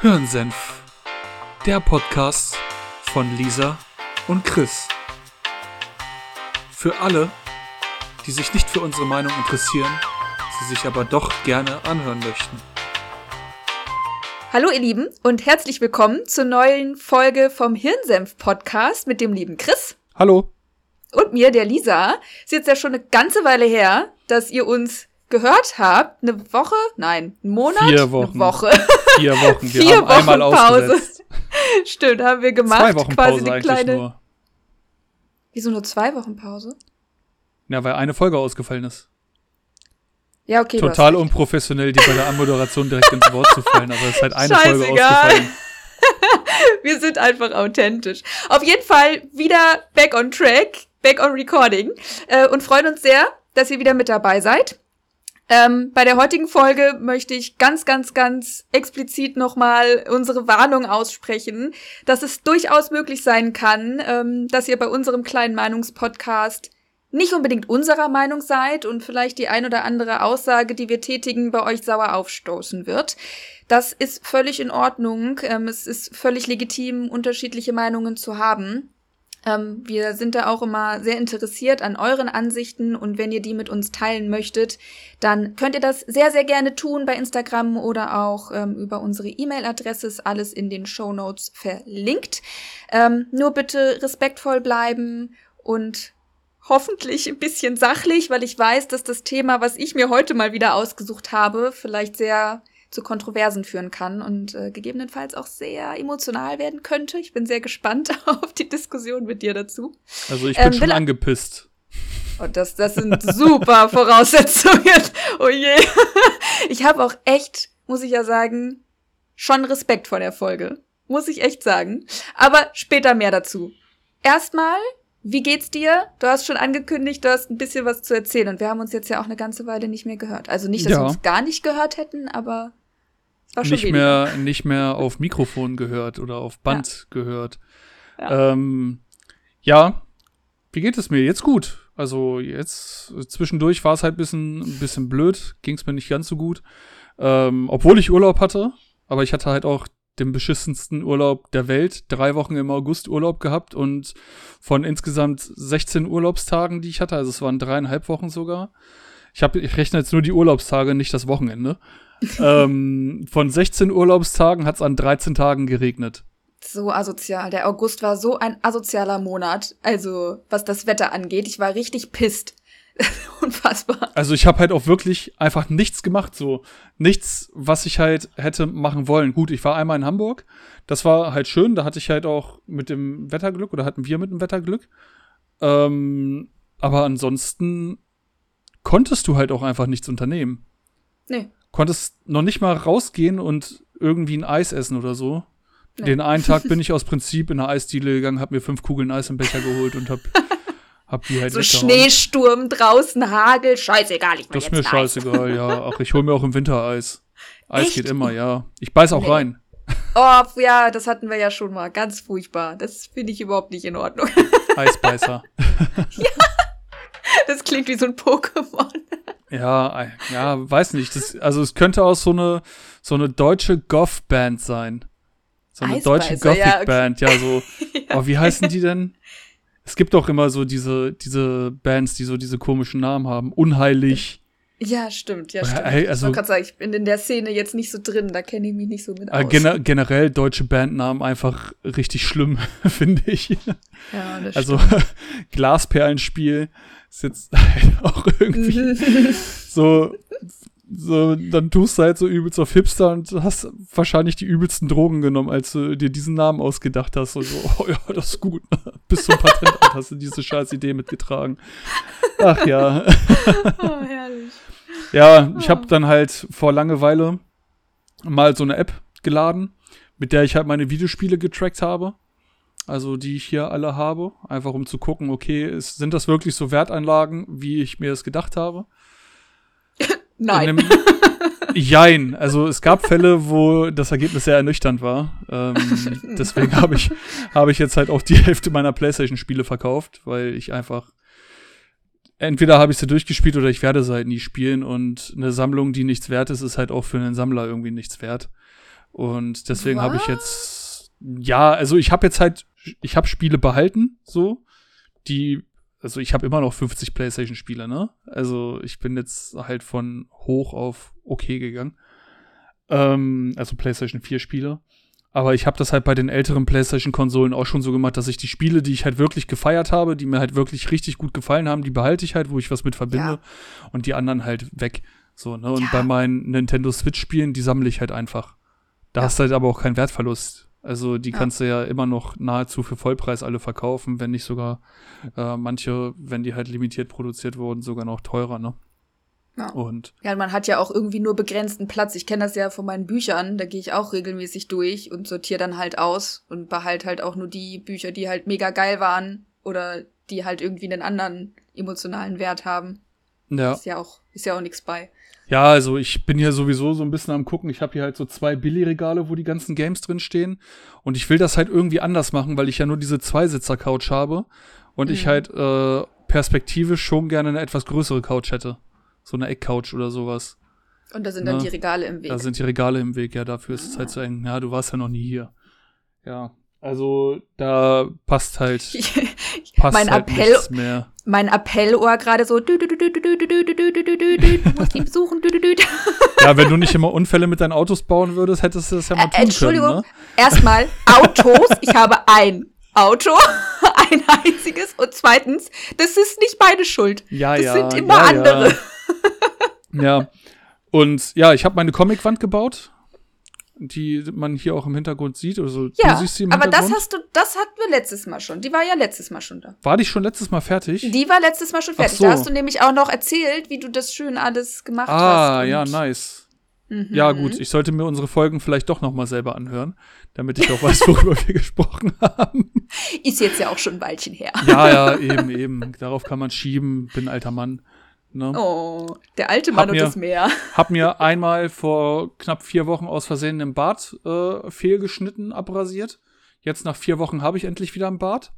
Hirnsenf, der Podcast von Lisa und Chris. Für alle, die sich nicht für unsere Meinung interessieren, sie sich aber doch gerne anhören möchten. Hallo ihr Lieben und herzlich willkommen zur neuen Folge vom Hirnsenf Podcast mit dem lieben Chris. Hallo. Und mir, der Lisa. Ist jetzt ja schon eine ganze Weile her, dass ihr uns gehört habt. Eine Woche? Nein, einen Monat? Vier Wochen. Eine Woche. Vier Wochen. Wir Vier haben einmal Wochen Pause. Stimmt, haben wir gemacht. Zwei Wochen quasi Pause eine eigentlich kleine. nur. Wieso nur zwei Wochen Pause? Ja, weil eine Folge ausgefallen ist. Ja, okay. Total unprofessionell, die bei der Anmoderation direkt ins Wort zu fallen, aber es ist halt eine Folge Scheißegal. ausgefallen. Wir sind einfach authentisch. Auf jeden Fall wieder back on track, back on recording äh, und freuen uns sehr, dass ihr wieder mit dabei seid. Ähm, bei der heutigen Folge möchte ich ganz, ganz, ganz explizit nochmal unsere Warnung aussprechen, dass es durchaus möglich sein kann, ähm, dass ihr bei unserem kleinen Meinungspodcast nicht unbedingt unserer Meinung seid und vielleicht die ein oder andere Aussage, die wir tätigen, bei euch sauer aufstoßen wird. Das ist völlig in Ordnung. Ähm, es ist völlig legitim, unterschiedliche Meinungen zu haben. Ähm, wir sind da auch immer sehr interessiert an euren Ansichten und wenn ihr die mit uns teilen möchtet, dann könnt ihr das sehr, sehr gerne tun bei Instagram oder auch ähm, über unsere E-Mail-Adresse. Ist alles in den Show Notes verlinkt. Ähm, nur bitte respektvoll bleiben und hoffentlich ein bisschen sachlich, weil ich weiß, dass das Thema, was ich mir heute mal wieder ausgesucht habe, vielleicht sehr zu Kontroversen führen kann und äh, gegebenenfalls auch sehr emotional werden könnte. Ich bin sehr gespannt auf die Diskussion mit dir dazu. Also ich bin Ähm, schon angepisst. Und das, das sind super Voraussetzungen. Oh je. Ich habe auch echt, muss ich ja sagen, schon Respekt vor der Folge. Muss ich echt sagen. Aber später mehr dazu. Erstmal, wie geht's dir? Du hast schon angekündigt, du hast ein bisschen was zu erzählen. Und wir haben uns jetzt ja auch eine ganze Weile nicht mehr gehört. Also nicht, dass Ja. wir uns gar nicht gehört hätten, aber Nicht weniger. mehr, nicht mehr auf Mikrofon gehört oder auf Band gehört. Ja. Ähm, ja, wie geht es mir? Jetzt gut. Also jetzt zwischendurch war es halt ein bisschen, ein bisschen blöd, ging es mir nicht ganz so gut. Ähm, obwohl ich Urlaub hatte, aber ich hatte halt auch den beschissensten Urlaub der Welt. Drei Wochen im August Urlaub gehabt und von insgesamt 16 Urlaubstagen, die ich hatte, also es waren dreieinhalb Wochen sogar. Ich, hab, ich rechne jetzt nur die Urlaubstage, nicht das Wochenende. Ähm, von 16 Urlaubstagen hat es an 13 Tagen geregnet. So asozial. Der August war so ein asozialer Monat. Also, was das Wetter angeht. Ich war richtig pisst. Unfassbar. Also ich habe halt auch wirklich einfach nichts gemacht, so nichts, was ich halt hätte machen wollen. Gut, ich war einmal in Hamburg, das war halt schön, da hatte ich halt auch mit dem Wetterglück oder hatten wir mit dem Wetterglück. Ähm, aber ansonsten konntest du halt auch einfach nichts unternehmen. Nee. Konntest noch nicht mal rausgehen und irgendwie ein Eis essen oder so. Nee. Den einen Tag bin ich aus Prinzip in eine Eisdiele gegangen, hab mir fünf Kugeln Eis im Becher geholt und hab, hab die halt So. Schneesturm draußen, Hagel, scheißegal, ich will Das ist mir ein Eis. scheißegal, ja. Ach, ich hol mir auch im Winter Eis. Eis Echt? geht immer, ja. Ich beiß auch Nee. rein. Oh, ja, das hatten wir ja schon mal. Ganz furchtbar. Das finde ich überhaupt nicht in Ordnung. Eisbeißer. Das klingt wie so ein Pokémon. ja, ja, weiß nicht. Das, also es könnte auch so eine, so eine deutsche Goth-Band sein. So eine deutsche Eisbeißer, ja, Gothic-Band, ja, so. Oh, wie heißen die denn? Es gibt doch immer so diese, diese Bands, die so diese komischen Namen haben. Unheilig. Ja, stimmt, ja, Ja, stimmt. ich also- wollte gerade sagen, ich bin in der Szene jetzt nicht so drin, da kenne ich mich nicht so mit aus. Äh, gener generell deutsche Bandnamen einfach richtig schlimm, finde ich. ja, das Also Glasperlenspiel ist jetzt halt auch irgendwie so, so, dann tust du halt so übelst auf Hipster und hast wahrscheinlich die übelsten Drogen genommen, als du dir diesen Namen ausgedacht hast. Und so, oh ja, das ist gut. Bis zum Patentamt hast du diese scheiß Idee mitgetragen. Ach ja. oh, herrlich. Ja, ich habe dann halt vor Langeweile mal so eine App geladen, mit der ich halt meine Videospiele getrackt habe. Also die ich hier alle habe, einfach um zu gucken, okay, ist, sind das wirklich so Wertanlagen, wie ich mir es gedacht habe? Nein. In einem- Jein. Also es gab Fälle, wo das Ergebnis sehr ernüchternd war. Ähm, deswegen habe ich, habe ich jetzt halt auch die Hälfte meiner Playstation-Spiele verkauft, weil ich einfach entweder habe ich sie durchgespielt oder ich werde sie halt nie spielen und eine Sammlung, die nichts wert ist, ist halt auch für einen Sammler irgendwie nichts wert. Und deswegen habe ich jetzt, ja, also ich habe jetzt halt, ich habe Spiele behalten, so, die, also ich habe immer noch 50 PlayStation-Spiele, ne? Also ich bin jetzt halt von hoch auf okay gegangen. Ähm, also PlayStation 4 Spiele. Aber ich habe das halt bei den älteren PlayStation-Konsolen auch schon so gemacht, dass ich die Spiele, die ich halt wirklich gefeiert habe, die mir halt wirklich richtig gut gefallen haben, die behalte ich halt, wo ich was mit verbinde. Ja. Und die anderen halt weg. So, ne? Und ja. bei meinen Nintendo Switch-Spielen, die sammle ich halt einfach. Da ja. hast du halt aber auch keinen Wertverlust. Also die kannst du ja immer noch nahezu für Vollpreis alle verkaufen, wenn nicht sogar äh, manche, wenn die halt limitiert produziert wurden, sogar noch teurer, ne? Ja. Und ja, man hat ja auch irgendwie nur begrenzten Platz. Ich kenne das ja von meinen Büchern, da gehe ich auch regelmäßig durch und sortiere dann halt aus und behalte halt auch nur die Bücher, die halt mega geil waren oder die halt irgendwie einen anderen emotionalen Wert haben. Ja. Ist ja auch, ist ja auch nichts bei. Ja, also ich bin hier sowieso so ein bisschen am gucken. Ich habe hier halt so zwei Billy-Regale, wo die ganzen Games drin stehen. Und ich will das halt irgendwie anders machen, weil ich ja nur diese Zweisitzer-Couch habe. Und mhm. ich halt äh, perspektivisch schon gerne eine etwas größere Couch hätte. So eine Eckcouch oder sowas. Und da sind dann ne? die Regale im Weg. Da sind die Regale im Weg, ja, dafür ist ah. es halt zu eng. Ja, du warst ja noch nie hier. Ja. Also da passt halt. passt mein halt Appell, nichts mehr. Mein Appellohr gerade so. Du musst ihn besuchen. ja, wenn du nicht immer Unfälle mit deinen Autos bauen würdest, hättest du das ja mal tun können. Entschuldigung. Erstmal Autos. Ich habe ein Auto, ein einziges. Und zweitens, das ist nicht meine Schuld. Ja, das ja. Das sind immer ja, andere. Ja. ja. Und ja, ich habe meine Comicwand gebaut die man hier auch im Hintergrund sieht. Also, ja, aber das hast du, das hatten wir letztes Mal schon. Die war ja letztes Mal schon da. War die schon letztes Mal fertig? Die war letztes Mal schon fertig. So. Da hast du nämlich auch noch erzählt, wie du das schön alles gemacht ah, hast. Ah, ja, nice. Mhm. Ja, gut, ich sollte mir unsere Folgen vielleicht doch noch mal selber anhören, damit ich auch weiß, worüber wir gesprochen haben. Ist jetzt ja auch schon ein Weilchen her. Ja, ja, eben, eben. Darauf kann man schieben. Bin alter Mann. Ne? Oh, der alte Mann und das Meer. Hab mir einmal vor knapp vier Wochen aus Versehen im Bart äh, fehlgeschnitten, abrasiert. Jetzt nach vier Wochen habe ich endlich wieder einen Bart.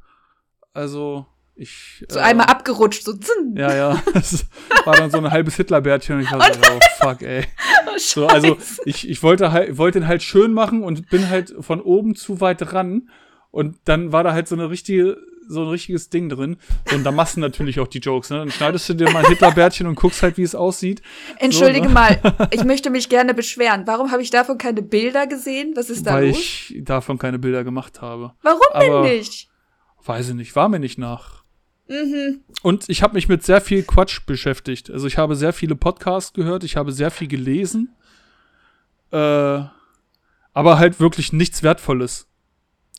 Also ich. So äh, einmal abgerutscht, so zinn. Ja, ja. Das war dann so ein halbes Hitlerbärtchen und ich so, oh fuck, ey. Oh, so, also ich, ich wollte halt, wollte ihn halt schön machen und bin halt von oben zu weit ran. Und dann war da halt so eine richtige so ein richtiges Ding drin. Und da machst du natürlich auch die Jokes, ne? Dann schneidest du dir mal ein Hitlerbärtchen und guckst halt, wie es aussieht. Entschuldige so, ne? mal, ich möchte mich gerne beschweren. Warum habe ich davon keine Bilder gesehen? Was ist da Weil los? ich davon keine Bilder gemacht habe. Warum Aber, denn nicht? Weiß ich nicht, war mir nicht nach. Mhm. Und ich habe mich mit sehr viel Quatsch beschäftigt. Also ich habe sehr viele Podcasts gehört, ich habe sehr viel gelesen. Äh, aber halt wirklich nichts Wertvolles.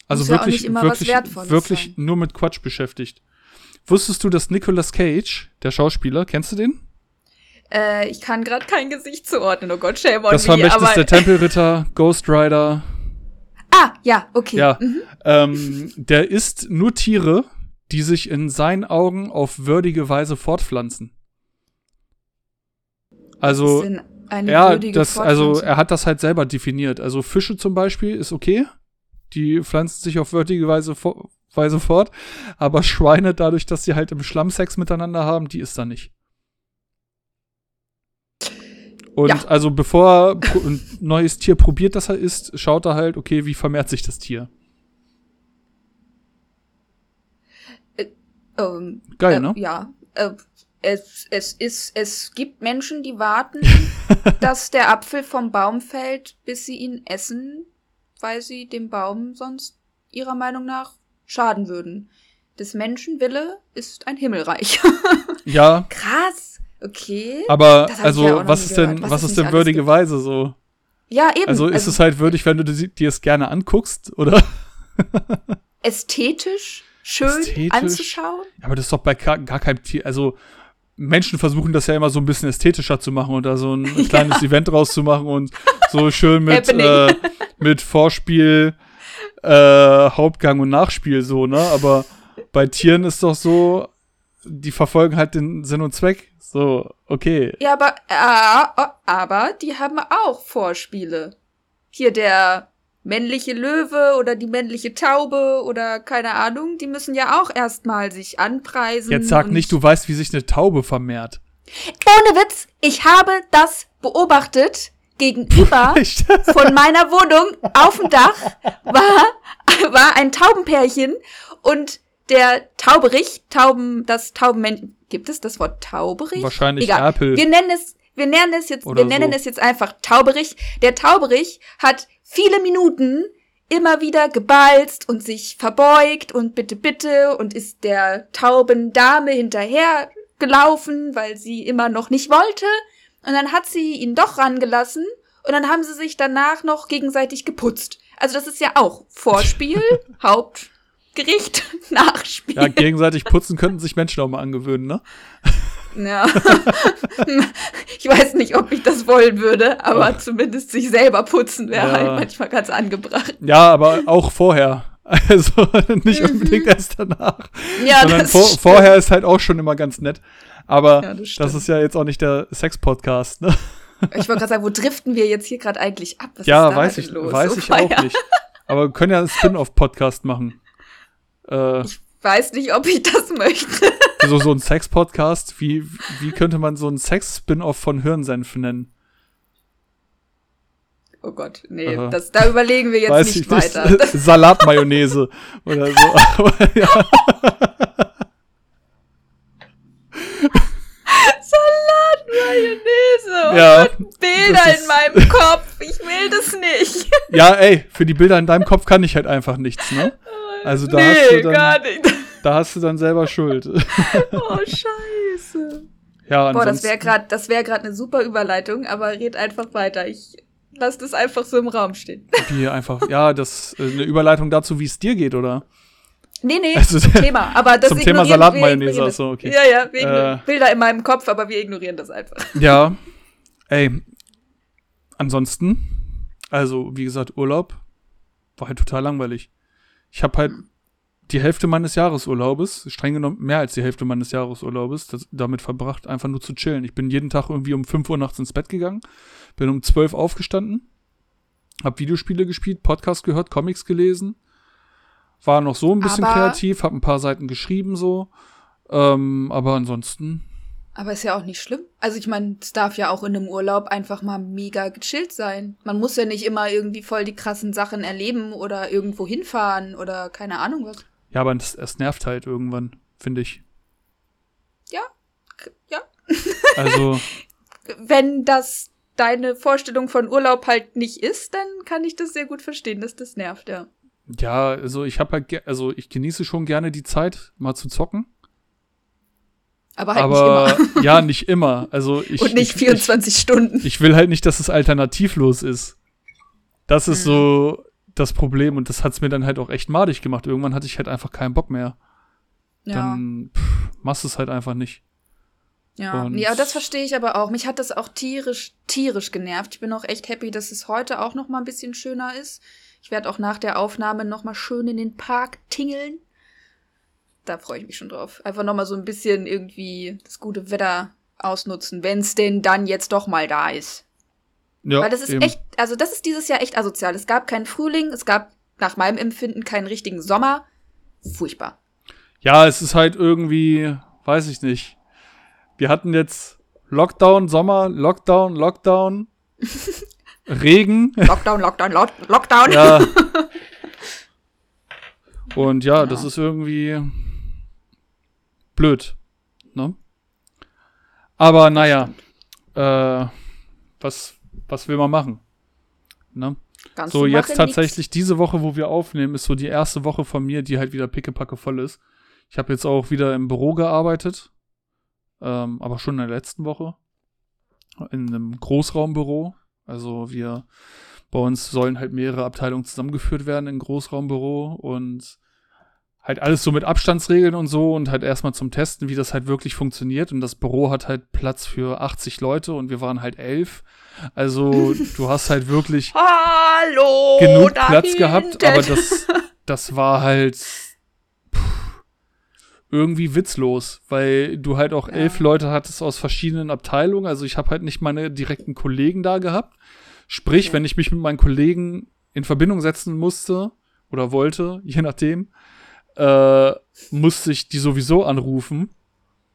Also Muss wirklich, ja wirklich, wirklich sein. nur mit Quatsch beschäftigt. Wusstest du, dass Nicolas Cage, der Schauspieler, kennst du den? Äh, ich kann gerade kein Gesicht zuordnen. Oh Gott, shame on Das Vermächtnis aber der Tempelritter, Ghost Rider. Ah, ja, okay. Ja, mhm. ähm, der isst nur Tiere, die sich in seinen Augen auf würdige Weise fortpflanzen. Also, ja, das, also er hat das halt selber definiert. Also Fische zum Beispiel ist okay die pflanzen sich auf würdige Weise, Weise fort. Aber Schweine, dadurch, dass sie halt im Schlamm Sex miteinander haben, die ist da nicht. Und ja. also bevor ein neues Tier probiert, dass er isst, schaut er halt, okay, wie vermehrt sich das Tier. Äh, ähm, Geil, äh, ne? Ja. Äh, es, es, ist, es gibt Menschen, die warten, dass der Apfel vom Baum fällt, bis sie ihn essen, weil sie dem Baum sonst ihrer Meinung nach schaden würden. Des Menschen Wille ist ein Himmelreich. ja. Krass. Okay. Aber also, ja was ist denn, was, was ist denn würdige gibt. Weise so? Ja, eben. Also ist also, es halt würdig, wenn du dir es gerne anguckst, oder? ästhetisch schön ästhetisch? anzuschauen. Aber das ist doch bei gar, gar keinem Tier. Also Menschen versuchen das ja immer so ein bisschen ästhetischer zu machen und da so ein kleines ja. Event rauszumachen und so schön mit, äh, mit Vorspiel, äh, Hauptgang und Nachspiel so, ne? Aber bei Tieren ist doch so, die verfolgen halt den Sinn und Zweck. So, okay. Ja, aber, äh, aber die haben auch Vorspiele. Hier der männliche Löwe oder die männliche Taube oder keine Ahnung, die müssen ja auch erstmal sich anpreisen. Jetzt sag nicht, du weißt, wie sich eine Taube vermehrt. Ohne Witz, ich habe das beobachtet, gegenüber von meiner Wohnung auf dem Dach war, war ein Taubenpärchen und der Tauberich, Tauben, das Taubenmännchen, gibt es das Wort Tauberich? Wahrscheinlich Egal. Erpel. Wir nennen es, wir nennen es jetzt, Oder wir nennen so. es jetzt einfach Tauberich. Der Tauberich hat viele Minuten immer wieder gebalzt und sich verbeugt und bitte, bitte und ist der Taubendame hinterher gelaufen, weil sie immer noch nicht wollte. Und dann hat sie ihn doch rangelassen und dann haben sie sich danach noch gegenseitig geputzt. Also das ist ja auch Vorspiel, Hauptgericht, Nachspiel. Ja, gegenseitig putzen könnten sich Menschen auch mal angewöhnen, ne? Ja. ich weiß nicht, ob ich das wollen würde, aber zumindest sich selber putzen wäre Ja. halt manchmal ganz angebracht. Ja, aber auch vorher. Also nicht unbedingt erst danach. Mhm. Ja, sondern das vor, stimmt. vorher ist halt auch schon immer ganz nett. Aber Ja, das das, ist ja jetzt auch nicht der Sex-Podcast, ne? Ich wollte gerade sagen, wo driften wir jetzt hier gerade eigentlich ab? Was ja, weiß ich, los? weiß Oh, ich auch feier. nicht. Aber wir können ja einen Spin-off-Podcast machen. Äh, Ich weiß nicht, ob ich das möchte. So, so ein Sex-Podcast. Wie, wie könnte man so einen Sex-Spin-off von Hirnsenf nennen? Oh Gott, nee, Aha. das, da überlegen wir jetzt Weiß nicht ich nicht. weiter. Salatmayonnaise oder so. Aber, ja. Mayonnaise und Ja, Bilder in meinem Kopf. Ich will das nicht. ja, ey, für die Bilder in deinem Kopf kann ich halt einfach nichts, ne? Also da nee, hast du gar dann, nicht. Da hast du dann selber Schuld. Oh, scheiße. Ja, Boah, das wäre gerade gerade eine super Überleitung, aber red einfach weiter. Ich lass das einfach so im Raum stehen. wie einfach, ja, das äh, eine Überleitung dazu, wie es dir geht, oder? Nee, nee, Also, zum Thema, aber das zum Thema Salatmayonnaise, ignorieren ach so, das. okay. Ja, ja, wir ignorieren Äh. Bilder in meinem Kopf, aber wir ignorieren das einfach. Ja, ey, ansonsten, also wie gesagt, Urlaub war halt total langweilig. Ich habe halt die Hälfte meines Jahresurlaubes, streng genommen mehr als die Hälfte meines Jahresurlaubes, das, damit verbracht, einfach nur zu chillen. Ich bin jeden Tag irgendwie um 5 Uhr nachts ins Bett gegangen, bin um 12 aufgestanden, hab Videospiele gespielt, Podcast gehört, Comics gelesen, war noch so ein bisschen Aber- kreativ, hab ein paar Seiten geschrieben so, ähm, aber ansonsten Aber ist ja auch nicht schlimm. Also ich meine, es darf ja auch in einem Urlaub einfach mal mega gechillt sein. Man muss ja nicht immer irgendwie voll die krassen Sachen erleben oder irgendwo hinfahren oder keine Ahnung was. Ja, aber es, es nervt halt irgendwann, finde ich. Ja, ja. Also, Wenn das deine Vorstellung von Urlaub halt nicht ist, dann kann ich das sehr gut verstehen, dass das nervt, ja. ja, also ich habe halt, also ich genieße schon gerne die Zeit, mal zu zocken. Aber halt aber nicht immer. ja, nicht immer. Also ich, Und nicht ich, 24 Stunden. Ich, ich will halt nicht, dass es alternativlos ist. Das ist Mhm. so das Problem und das hat's mir dann halt auch echt madig gemacht. Irgendwann hatte ich halt einfach keinen Bock mehr. Ja. Dann pff, machst du es halt einfach nicht. Ja, Und- aber das verstehe ich aber auch. Mich hat das auch tierisch, tierisch genervt. Ich bin auch echt happy, dass es heute auch noch mal ein bisschen schöner ist. Ich werde auch nach der Aufnahme noch mal schön in den Park tingeln. Da freue ich mich schon drauf. Einfach noch mal so ein bisschen irgendwie das gute Wetter ausnutzen, wenn es denn dann jetzt doch mal da ist. Ja, Weil das ist eben. echt, also das ist dieses Jahr echt asozial. Es gab keinen Frühling, es gab nach meinem Empfinden keinen richtigen Sommer. Furchtbar. Ja, es ist halt irgendwie, weiß ich nicht. Wir hatten jetzt Lockdown, Sommer, Lockdown, Lockdown, Regen. Lockdown, Lockdown, Lock Lockdown. Ja. Und ja, das ist irgendwie blöd. Ne? Aber naja, äh, was, was will man machen? Ne? Kannst So, jetzt tatsächlich diese Woche, wo wir aufnehmen, ist so die erste Woche von mir, die halt wieder pickepacke voll ist. Ich habe jetzt auch wieder im Büro gearbeitet, ähm, aber schon in der letzten Woche. In einem Großraumbüro. Also wir, bei uns sollen halt mehrere Abteilungen zusammengeführt werden in Großraumbüro und halt alles so mit Abstandsregeln und so und halt erstmal zum Testen, wie das halt wirklich funktioniert. Und das Büro hat halt Platz für 80 Leute und wir waren halt elf. Also du hast halt wirklich Hallo! genug Platz gehabt, aber das, das war halt pff, irgendwie witzlos, weil du halt auch Ja. elf Leute hattest aus verschiedenen Abteilungen. Also ich habe halt nicht meine direkten Kollegen da gehabt. Sprich, Okay. wenn ich mich mit meinen Kollegen in Verbindung setzen musste oder wollte, je nachdem, äh, musste ich die sowieso anrufen.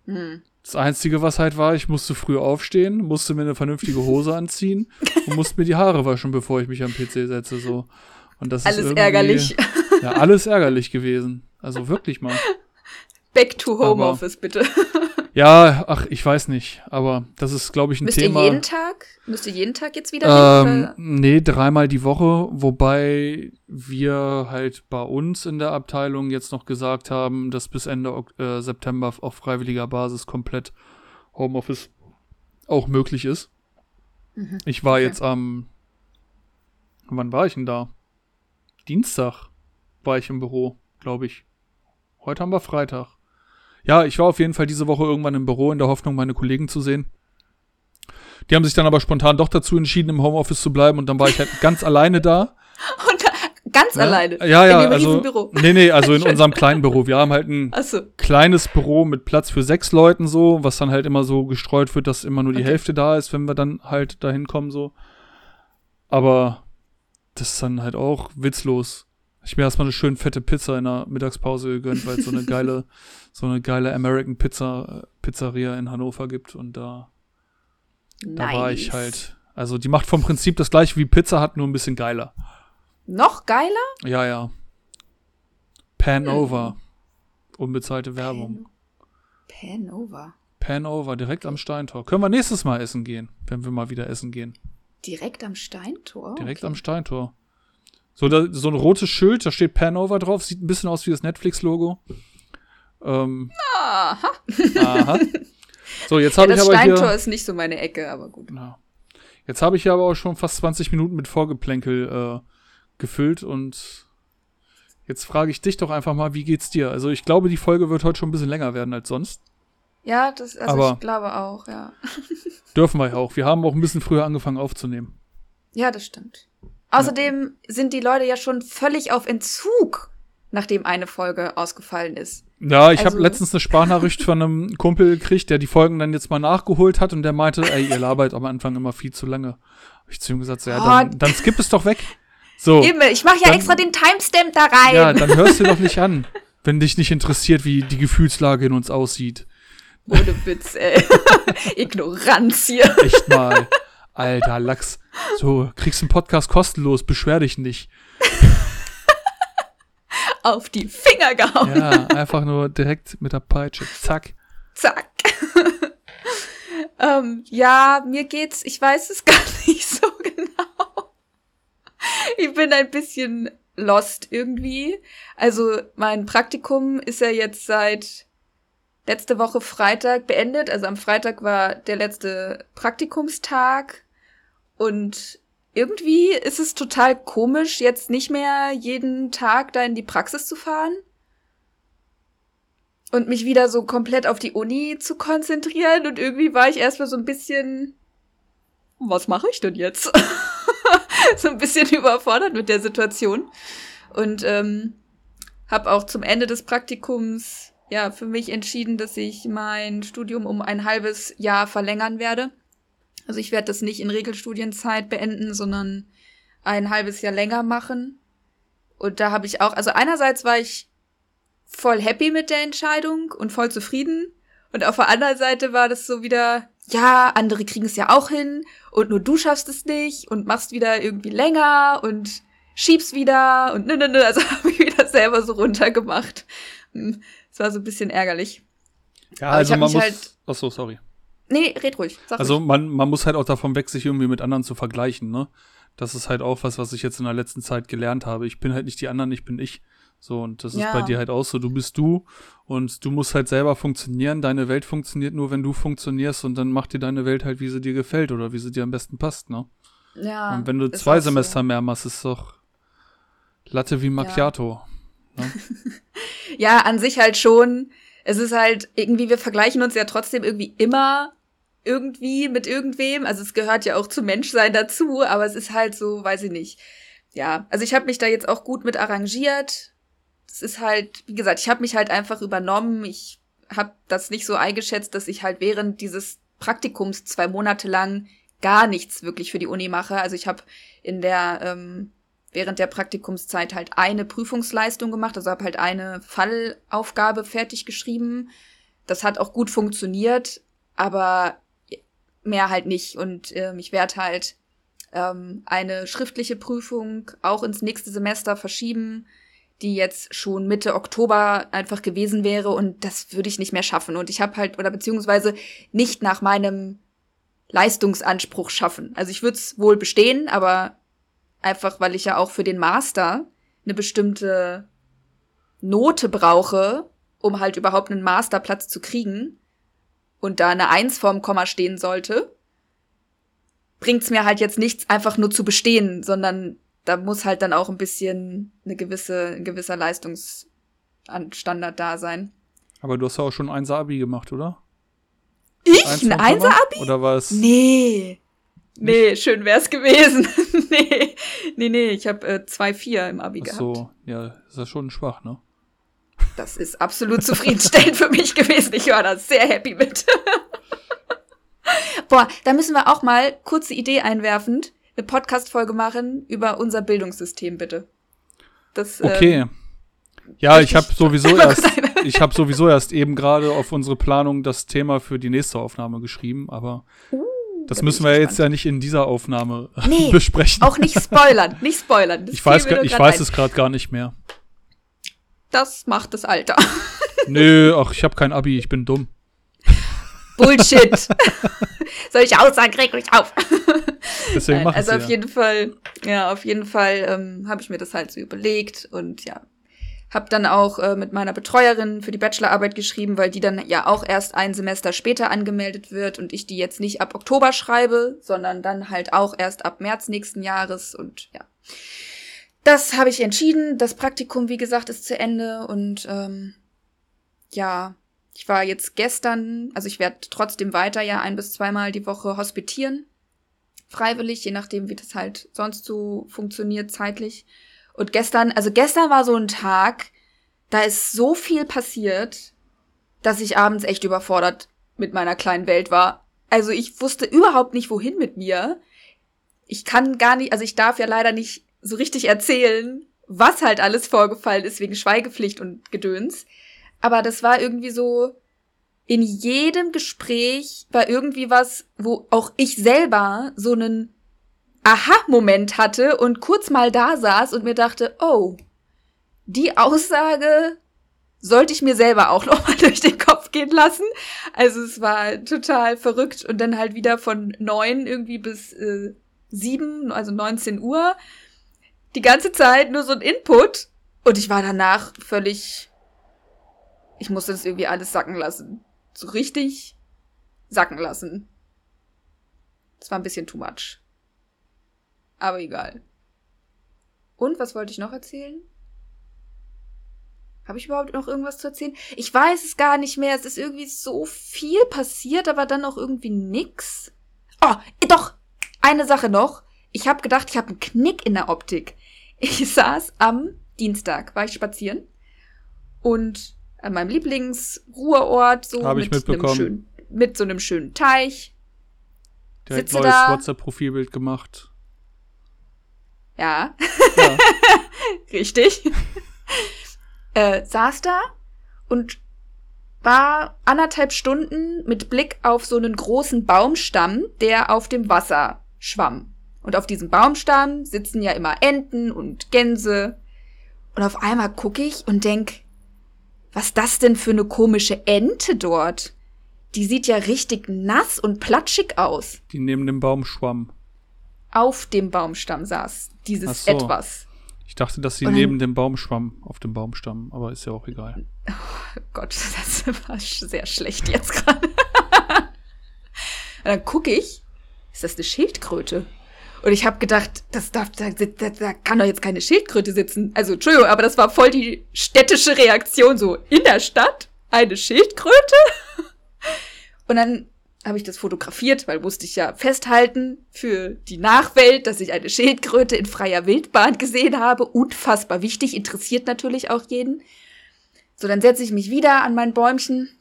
Hm. Das Einzige, was halt war, ich musste früh aufstehen, musste mir eine vernünftige Hose anziehen und musste mir die Haare waschen, bevor ich mich am PC setze. So. Und das alles ist ärgerlich. Ja, alles ärgerlich gewesen. Also wirklich mal. Back to Homeoffice, bitte. Ja, ach, ich weiß nicht. Aber das ist, glaube ich, ein Müsst Thema. ihr jeden Tag? Müsst ihr jeden Tag jetzt wieder? Ähm, nee, dreimal die Woche, wobei wir halt bei uns in der Abteilung jetzt noch gesagt haben, dass bis Ende äh, September auf freiwilliger Basis komplett Homeoffice auch möglich ist. Mhm. Ich war Okay. jetzt am, wann war ich denn da? Dienstag war ich im Büro, glaube ich. Heute haben wir Freitag. Ja, ich war auf jeden Fall diese Woche irgendwann im Büro in der Hoffnung, meine Kollegen zu sehen. Die haben sich dann aber spontan doch dazu entschieden, im Homeoffice zu bleiben und dann war ich halt ganz alleine da. Und ganz Ja? alleine. Ja, ja, in dem also. Riesenbüro. Nee, nee, also in unserem kleinen Büro. Wir haben halt ein Achso. kleines Büro mit Platz für sechs Leuten so, was dann halt immer so gestreut wird, dass immer nur die Okay. Hälfte da ist, wenn wir dann halt dahin kommen so. Aber das ist dann halt auch witzlos. Ich mir erstmal eine schön fette Pizza in der Mittagspause gegönnt, weil es so eine geile, so eine geile American Pizza, Pizzeria in Hannover gibt und da, da nice. war ich halt. Also die macht vom Prinzip das gleiche wie Pizza hat, nur ein bisschen geiler. Noch geiler? Ja, ja. Pan Hm. Unbezahlte Werbung. Pan over. Pan over, direkt am Steintor. Können wir nächstes Mal essen gehen, wenn wir mal wieder essen gehen. Direkt am Steintor? Direkt okay. am Steintor. So, da, so ein rotes Schild, da steht Pan over drauf, sieht ein bisschen aus wie das Netflix-Logo. Ähm, Aha. aha. So, jetzt Ja, habe ich das aber Steintor hier. ist nicht so meine Ecke, aber gut. Ja. Jetzt habe ich hier aber auch schon fast 20 Minuten mit Vorgeplänkel äh, gefüllt und jetzt frage ich dich doch einfach mal, wie geht's dir? Also ich glaube, die Folge wird heute schon ein bisschen länger werden als sonst. Ja, das, also Aber- ich glaube auch, ja. Dürfen wir ja auch. Wir haben auch ein bisschen früher angefangen aufzunehmen. Ja, das stimmt. Außerdem sind die Leute ja schon völlig auf Entzug, nachdem eine Folge ausgefallen ist. Ja, ich habe Also- letztens eine Sprachnachricht von einem Kumpel gekriegt, der die Folgen dann jetzt mal nachgeholt hat und der meinte, ey, ihr labert am Anfang immer viel zu lange. Hab ich zu ihm gesagt, so, ja, dann, dann skipp es doch weg. So, Eben, ich mache ja Dann- extra den Timestamp da rein. ja, dann hörst du doch nicht an, wenn dich nicht interessiert, wie die Gefühlslage in uns aussieht. Ohne Witz, ey. Ignoranz hier. Echt mal. Alter Lachs. So, kriegst einen Podcast kostenlos, beschwer dich nicht. Auf die Finger gehauen. Ja, einfach nur direkt mit der Peitsche. Zack. Zack. ähm, ja, mir geht's, ich weiß es gar nicht so genau. Ich bin ein bisschen lost irgendwie. Also mein Praktikum ist ja jetzt seit letzte Woche Freitag beendet. Also am Freitag war der letzte Praktikumstag. Und irgendwie ist es total komisch, jetzt nicht mehr jeden Tag da in die Praxis zu fahren und mich wieder so komplett auf die Uni zu konzentrieren. Und irgendwie war ich erstmal so ein bisschen, was mache ich denn jetzt? so ein bisschen überfordert mit der Situation. Und ähm, habe auch zum Ende des Praktikums ja für mich entschieden, dass ich mein Studium um ein halbes Jahr verlängern werde. Also ich werde das nicht in Regelstudienzeit beenden, sondern ein halbes Jahr länger machen. Und da habe ich auch, also einerseits war ich voll happy mit der Entscheidung und voll zufrieden. Und auf der anderen Seite war das so wieder, ja, andere kriegen es ja auch hin und nur du schaffst es nicht und machst wieder irgendwie länger und schiebst wieder und ne, ne, ne. Also habe ich wieder selber so runtergemacht. Hm, Es war so ein bisschen ärgerlich. Ja, also man muss. halt- Ach so, sorry. Nee, red ruhig. Also ruhig. man, man muss halt auch davon weg, sich irgendwie mit anderen zu vergleichen, ne? Das ist halt auch was, was ich jetzt in der letzten Zeit gelernt habe. Ich bin halt nicht die anderen, ich bin ich. So, und das ist Ja. bei dir halt auch so. Du bist du und du musst halt selber funktionieren. Deine Welt funktioniert nur, wenn du funktionierst und dann macht dir deine Welt halt, wie sie dir gefällt oder wie sie dir am besten passt, ne? ja, und wenn du ist zwei auch so. Semester mehr machst, ist doch Latte wie Macchiato. Ja, an sich halt schon. Es ist halt irgendwie, wir vergleichen uns ja trotzdem irgendwie immer irgendwie mit irgendwem. Also es gehört ja auch zum Menschsein dazu, aber es ist halt so, weiß ich nicht. Ja, also ich habe mich da jetzt auch gut mit arrangiert. Es ist halt, wie gesagt, ich habe mich halt einfach übernommen. Ich habe das nicht so eingeschätzt, dass ich halt während dieses Praktikums zwei Monate lang gar nichts wirklich für die Uni mache. Also ich habe in der ähm, während der Praktikumszeit halt eine Prüfungsleistung gemacht, also habe halt eine Fallaufgabe fertig geschrieben. das hat auch gut funktioniert, aber mehr halt nicht. Und ähm, ich werde halt ähm, eine schriftliche Prüfung auch ins nächste Semester verschieben, die jetzt schon Mitte Oktober einfach gewesen wäre und das würde ich nicht mehr schaffen. Und ich habe halt, oder beziehungsweise nicht nach meinem Leistungsanspruch schaffen. Also ich würde es wohl bestehen, aber einfach, weil ich ja auch für den Master eine bestimmte Note brauche, um halt überhaupt einen Masterplatz zu kriegen und da eine Eins vorm Komma stehen sollte, bringt's mir halt jetzt nichts, einfach nur zu bestehen, sondern da muss halt dann auch ein bisschen eine gewisse, ein gewisser Leistungsstandard da sein. Aber du hast ja auch schon ein Abi gemacht, oder? Ich? Eins ein Einser-Abi? Oder was? Nee. Nee, schön wär's gewesen. nee, nee, nee, ich habe äh, 2,4 im Abi Ach gehabt. so, ja, ist ja schon schwach, ne? Das ist absolut zufriedenstellend für mich gewesen. Ich war da sehr happy mit. Boah, da müssen wir auch mal kurze Idee einwerfend eine Podcast-Folge machen über unser Bildungssystem, bitte. Das, okay. Ähm, ja, ich habe sowieso erst, ich habe sowieso erst eben gerade auf unsere Planung das Thema für die nächste Aufnahme geschrieben, aber uh, das da müssen wir jetzt ja nicht in dieser Aufnahme nee, besprechen. Auch nicht spoilern, nicht spoilern. Das ich weiß, ich weiß es gerade gar nicht mehr. Das macht das Alter. Nö, ach, ich habe kein Abi, ich bin dumm. Bullshit. Soll ich aussagen, reg mich auf. Deswegen Nein, also auf ja. jeden Fall, ja, auf jeden Fall ähm, habe ich mir das halt so überlegt und ja, habe dann auch äh, mit meiner Betreuerin für die Bachelorarbeit geschrieben, weil die dann ja auch erst ein Semester später angemeldet wird und ich die jetzt nicht ab Oktober schreibe, sondern dann halt auch erst ab März nächsten Jahres und ja. Das habe ich entschieden. Das Praktikum, wie gesagt, ist zu Ende und ähm, ja, ich war jetzt gestern, also ich werde trotzdem weiter ja ein bis zweimal die Woche hospitieren. Freiwillig, je nachdem, wie das halt sonst so funktioniert zeitlich. Und gestern, also gestern war so ein Tag, da ist so viel passiert, dass ich abends echt überfordert mit meiner kleinen Welt war. Also ich wusste überhaupt nicht, wohin mit mir. Ich kann gar nicht, also ich darf ja leider nicht so richtig erzählen, was halt alles vorgefallen ist wegen Schweigepflicht und Gedöns. Aber das war irgendwie so, in jedem Gespräch war irgendwie was, wo auch ich selber so einen Aha-Moment hatte und kurz mal da saß und mir dachte, oh, die Aussage sollte ich mir selber auch noch mal durch den Kopf gehen lassen. Also es war total verrückt und dann halt wieder von neun irgendwie bis äh, sieben, also 19 Uhr, die ganze Zeit nur so ein Input und ich war danach völlig ich musste das irgendwie alles sacken lassen. So richtig sacken lassen. Das war ein bisschen too much. Aber egal. Und was wollte ich noch erzählen? Habe ich überhaupt noch irgendwas zu erzählen? Ich weiß es gar nicht mehr. Es ist irgendwie so viel passiert, aber dann auch irgendwie nix. Oh, doch, eine Sache noch. Ich habe gedacht, ich habe einen Knick in der Optik. Ich saß am Dienstag, war ich spazieren und an meinem Lieblingsruheort, so Hab mit mitbekommen. Schönen, mit so einem schönen Teich. Direkt Sitze neues WhatsApp-Profilbild gemacht. Ja. ja. Richtig. äh, saß da und war anderthalb Stunden mit Blick auf so einen großen Baumstamm, der auf dem Wasser schwamm. Und auf diesem Baumstamm sitzen ja immer Enten und Gänse. Und auf einmal gucke ich und denk, was das denn für eine komische Ente dort? Die sieht ja richtig nass und platschig aus. Die neben dem Baum schwamm. Auf dem Baumstamm saß dieses so. Etwas. Ich dachte, dass sie dann, neben dem Baum schwamm, auf dem Baumstamm, aber ist ja auch egal. Oh Gott, das war sehr schlecht jetzt gerade. dann gucke ich, ist das eine Schildkröte? Und ich habe gedacht, das darf, da, da, da kann doch jetzt keine Schildkröte sitzen. Also, Entschuldigung, aber das war voll die städtische Reaktion. So, in der Stadt eine Schildkröte? Und dann habe ich das fotografiert, weil musste ich ja festhalten für die Nachwelt, dass ich eine Schildkröte in freier Wildbahn gesehen habe. Unfassbar wichtig, interessiert natürlich auch jeden. So, dann setze ich mich wieder an mein Bäumchen,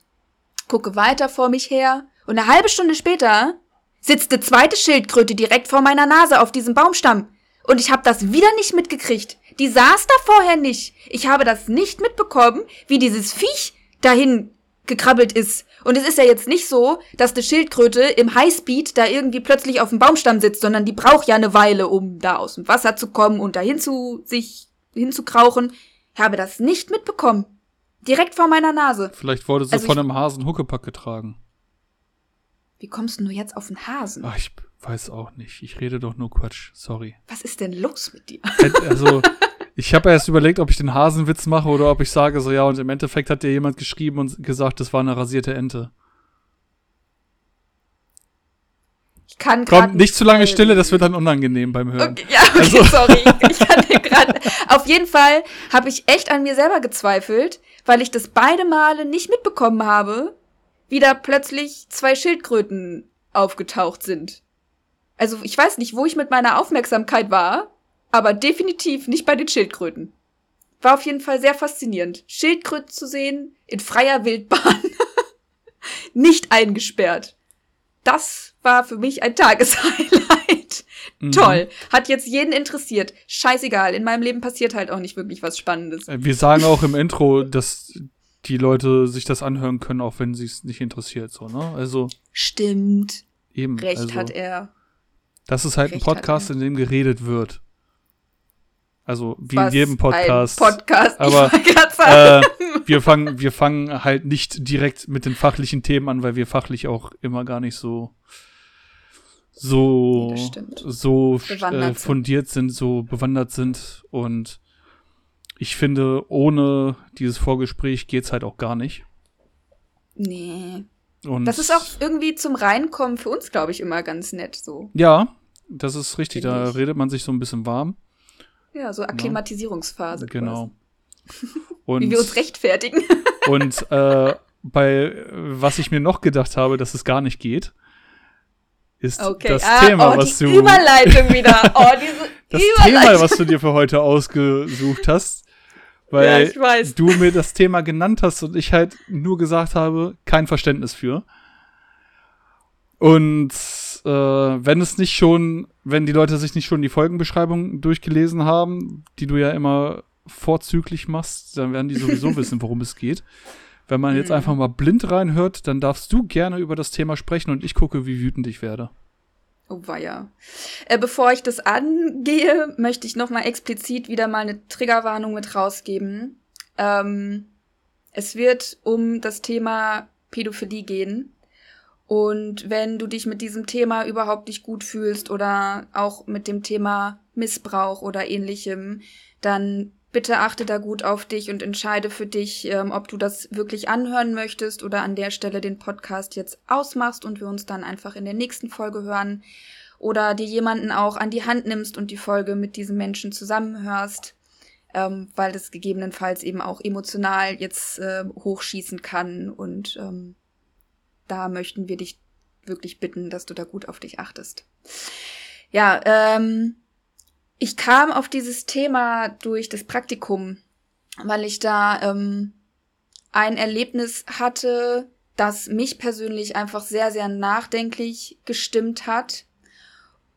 gucke weiter vor mich her und eine halbe Stunde später sitzt eine zweite Schildkröte direkt vor meiner Nase auf diesem Baumstamm. Und ich habe das wieder nicht mitgekriegt. Die saß da vorher nicht. Ich habe das nicht mitbekommen, wie dieses Viech dahin gekrabbelt ist. Und es ist ja jetzt nicht so, dass eine Schildkröte im Highspeed da irgendwie plötzlich auf dem Baumstamm sitzt, sondern die braucht ja eine Weile, um da aus dem Wasser zu kommen und dahin zu sich hinzukrauchen. Ich habe das nicht mitbekommen. Direkt vor meiner Nase. Vielleicht wurde sie Also von einem Hasen Huckepack getragen. Wie kommst du nur jetzt auf den Hasen? Ach, ich weiß auch nicht. Ich rede doch nur Quatsch. Sorry. Was ist denn los mit dir? Hätt- Also, ich habe erst überlegt, ob ich den Hasenwitz mache oder ob ich sage, so ja, und im Endeffekt hat dir jemand geschrieben und gesagt, das war eine rasierte Ente. Ich kann gerade Komm, nicht zu lange Stille, das wird dann unangenehm beim Hören. Okay, ja, okay, Also- sorry. Ich kann dir gerade. Auf jeden Fall habe ich echt an mir selber gezweifelt, weil ich das beide Male nicht mitbekommen habe, wie da plötzlich zwei Schildkröten aufgetaucht sind. Also ich weiß nicht, wo ich mit meiner Aufmerksamkeit war, aber definitiv nicht bei den Schildkröten. War auf jeden Fall sehr faszinierend. Schildkröten zu sehen in freier Wildbahn. nicht eingesperrt. Das war für mich ein Tageshighlight. Mhm. Toll. Hat jetzt jeden interessiert. Scheißegal. In meinem Leben passiert halt auch nicht wirklich was Spannendes. Äh, Wir sagen auch im Intro, dass die Leute sich das anhören können, auch wenn sie es nicht interessiert, so, ne? Also, Stimmt. eben. Recht also, hat er. Das ist halt Recht ein Podcast, in dem geredet wird. Also, wie Was in jedem Podcast. Ein Podcast. Aber, äh, wir fangen, wir fangen halt nicht direkt mit den fachlichen Themen an, weil wir fachlich auch immer gar nicht so so so äh, fundiert sind, so bewandert sind und ich finde, ohne dieses Vorgespräch geht's halt auch gar nicht. nee. Und Das ist auch irgendwie zum Reinkommen für uns, glaube ich, immer ganz nett. So. ja, das ist richtig. Finde Da ich. redet man sich so ein bisschen warm. Ja, so Akklimatisierungsphase. Genau. Und Wie wir uns rechtfertigen. Und äh, bei was ich mir noch gedacht habe, dass es gar nicht geht, ist Okay. das ah, Thema, oh, was du Überleitung wieder. Oh, diese das Überleitung. Thema, was du dir für heute ausgesucht hast, weil ich weiß. du mir das Thema genannt hast und ich halt nur gesagt habe, kein Verständnis für. Und äh, wenn es nicht schon, wenn die Leute sich nicht schon die Folgenbeschreibung durchgelesen haben, die du ja immer vorzüglich machst, dann werden die sowieso wissen, worum es geht. Wenn man jetzt Mhm. einfach mal blind reinhört, dann darfst du gerne über das Thema sprechen und ich gucke, wie wütend ich werde. Oh weia. Äh, bevor ich das angehe, möchte ich noch mal explizit wieder mal eine Triggerwarnung mit rausgeben. Ähm, es wird um das Thema Pädophilie gehen. Und wenn du dich mit diesem Thema überhaupt nicht gut fühlst oder auch mit dem Thema Missbrauch oder ähnlichem, dann bitte achte da gut auf dich und entscheide für dich, ähm, ob du das wirklich anhören möchtest oder an der Stelle den Podcast jetzt ausmachst und wir uns dann einfach in der nächsten Folge hören oder dir jemanden auch an die Hand nimmst und die Folge mit diesem Menschen zusammenhörst, ähm, weil das gegebenenfalls eben auch emotional jetzt äh, hochschießen kann und ähm, da möchten wir dich wirklich bitten, dass du da gut auf dich achtest. Ja, ähm, ich kam auf dieses Thema durch das Praktikum, weil ich da ähm, ein Erlebnis hatte, das mich persönlich einfach sehr, sehr nachdenklich gestimmt hat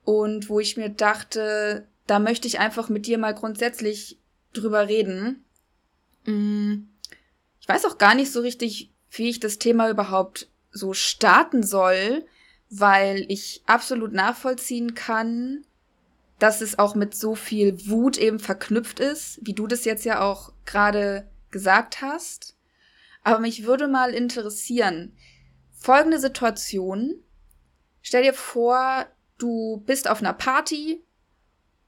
und wo ich mir dachte, da möchte ich einfach mit dir mal grundsätzlich drüber reden. Mm, Ich weiß auch gar nicht so richtig, wie ich das Thema überhaupt so starten soll, weil ich absolut nachvollziehen kann, dass es auch mit so viel Wut eben verknüpft ist, wie du das jetzt ja auch gerade gesagt hast. Aber mich würde mal interessieren, folgende Situation. Stell dir vor, du bist auf einer Party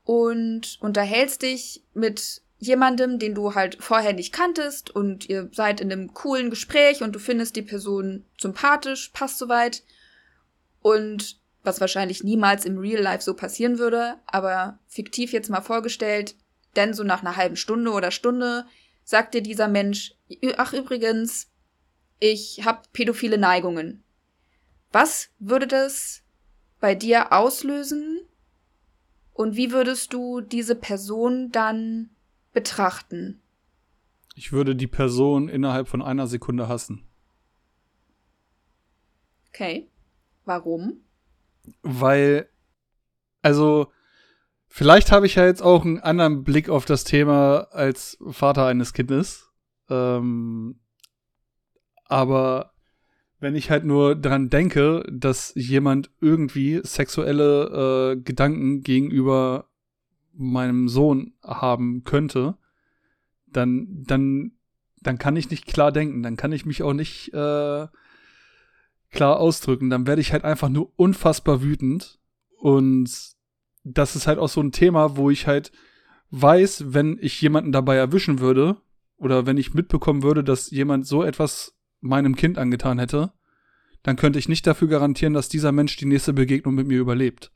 und unterhältst dich mit jemandem, den du halt vorher nicht kanntest und ihr seid in einem coolen Gespräch und du findest die Person sympathisch, passt soweit. Und was wahrscheinlich niemals im Real Life so passieren würde, aber fiktiv jetzt mal vorgestellt, denn so nach einer halben Stunde oder Stunde sagt dir dieser Mensch, "Ü- ach übrigens, ich habe pädophile Neigungen. Was würde das bei dir auslösen und wie würdest du diese Person dann betrachten? Ich würde die Person innerhalb von einer Sekunde hassen. Okay. Warum? Weil, also, vielleicht habe ich ja jetzt auch einen anderen Blick auf das Thema als Vater eines Kindes. Ähm, aber wenn ich halt nur dran denke, dass jemand irgendwie sexuelle äh, Gedanken gegenüber meinem Sohn haben könnte, dann, dann, dann kann ich nicht klar denken, dann kann ich mich auch nicht äh, klar ausdrücken, dann werde ich halt einfach nur unfassbar wütend und das ist halt auch so ein Thema, wo ich halt weiß, wenn ich jemanden dabei erwischen würde oder wenn ich mitbekommen würde, dass jemand so etwas meinem Kind angetan hätte, dann könnte ich nicht dafür garantieren, dass dieser Mensch die nächste Begegnung mit mir überlebt.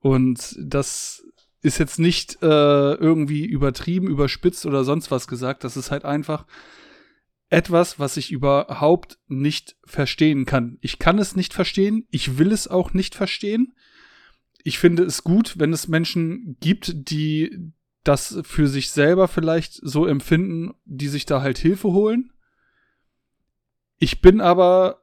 Und das ist jetzt nicht äh, irgendwie übertrieben, überspitzt oder sonst was gesagt. Das ist halt einfach etwas, was ich überhaupt nicht verstehen kann. Ich kann es nicht verstehen, ich will es auch nicht verstehen. Ich finde es gut, wenn es Menschen gibt, die das für sich selber vielleicht so empfinden, die sich da halt Hilfe holen. Ich bin aber,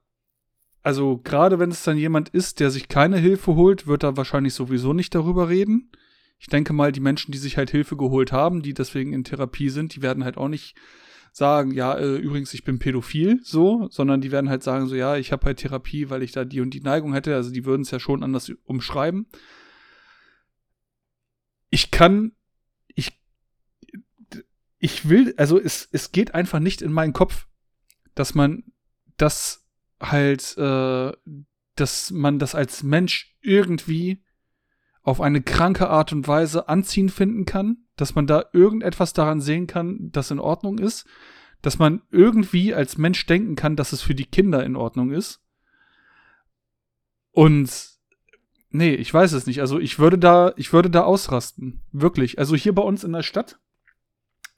also gerade wenn es dann jemand ist, der sich keine Hilfe holt, wird er wahrscheinlich sowieso nicht darüber reden. Ich denke mal, die Menschen, die sich halt Hilfe geholt haben, die deswegen in Therapie sind, die werden halt auch nicht sagen, ja, äh, übrigens, ich bin pädophil, so, sondern die werden halt sagen, so, ja, ich habe halt Therapie, weil ich da die und die Neigung hätte. Also die würden es ja schon anders umschreiben. Ich kann, ich, ich will, also es, es geht einfach nicht in meinen Kopf, dass man das halt, äh, dass man das als Mensch irgendwie auf eine kranke Art und Weise anziehen finden kann, dass man da irgendetwas daran sehen kann, das in Ordnung ist, dass man irgendwie als Mensch denken kann, dass es für die Kinder in Ordnung ist. Und nee, ich weiß es nicht. Also ich würde da, ich würde da ausrasten. Wirklich. Also hier bei uns in der Stadt,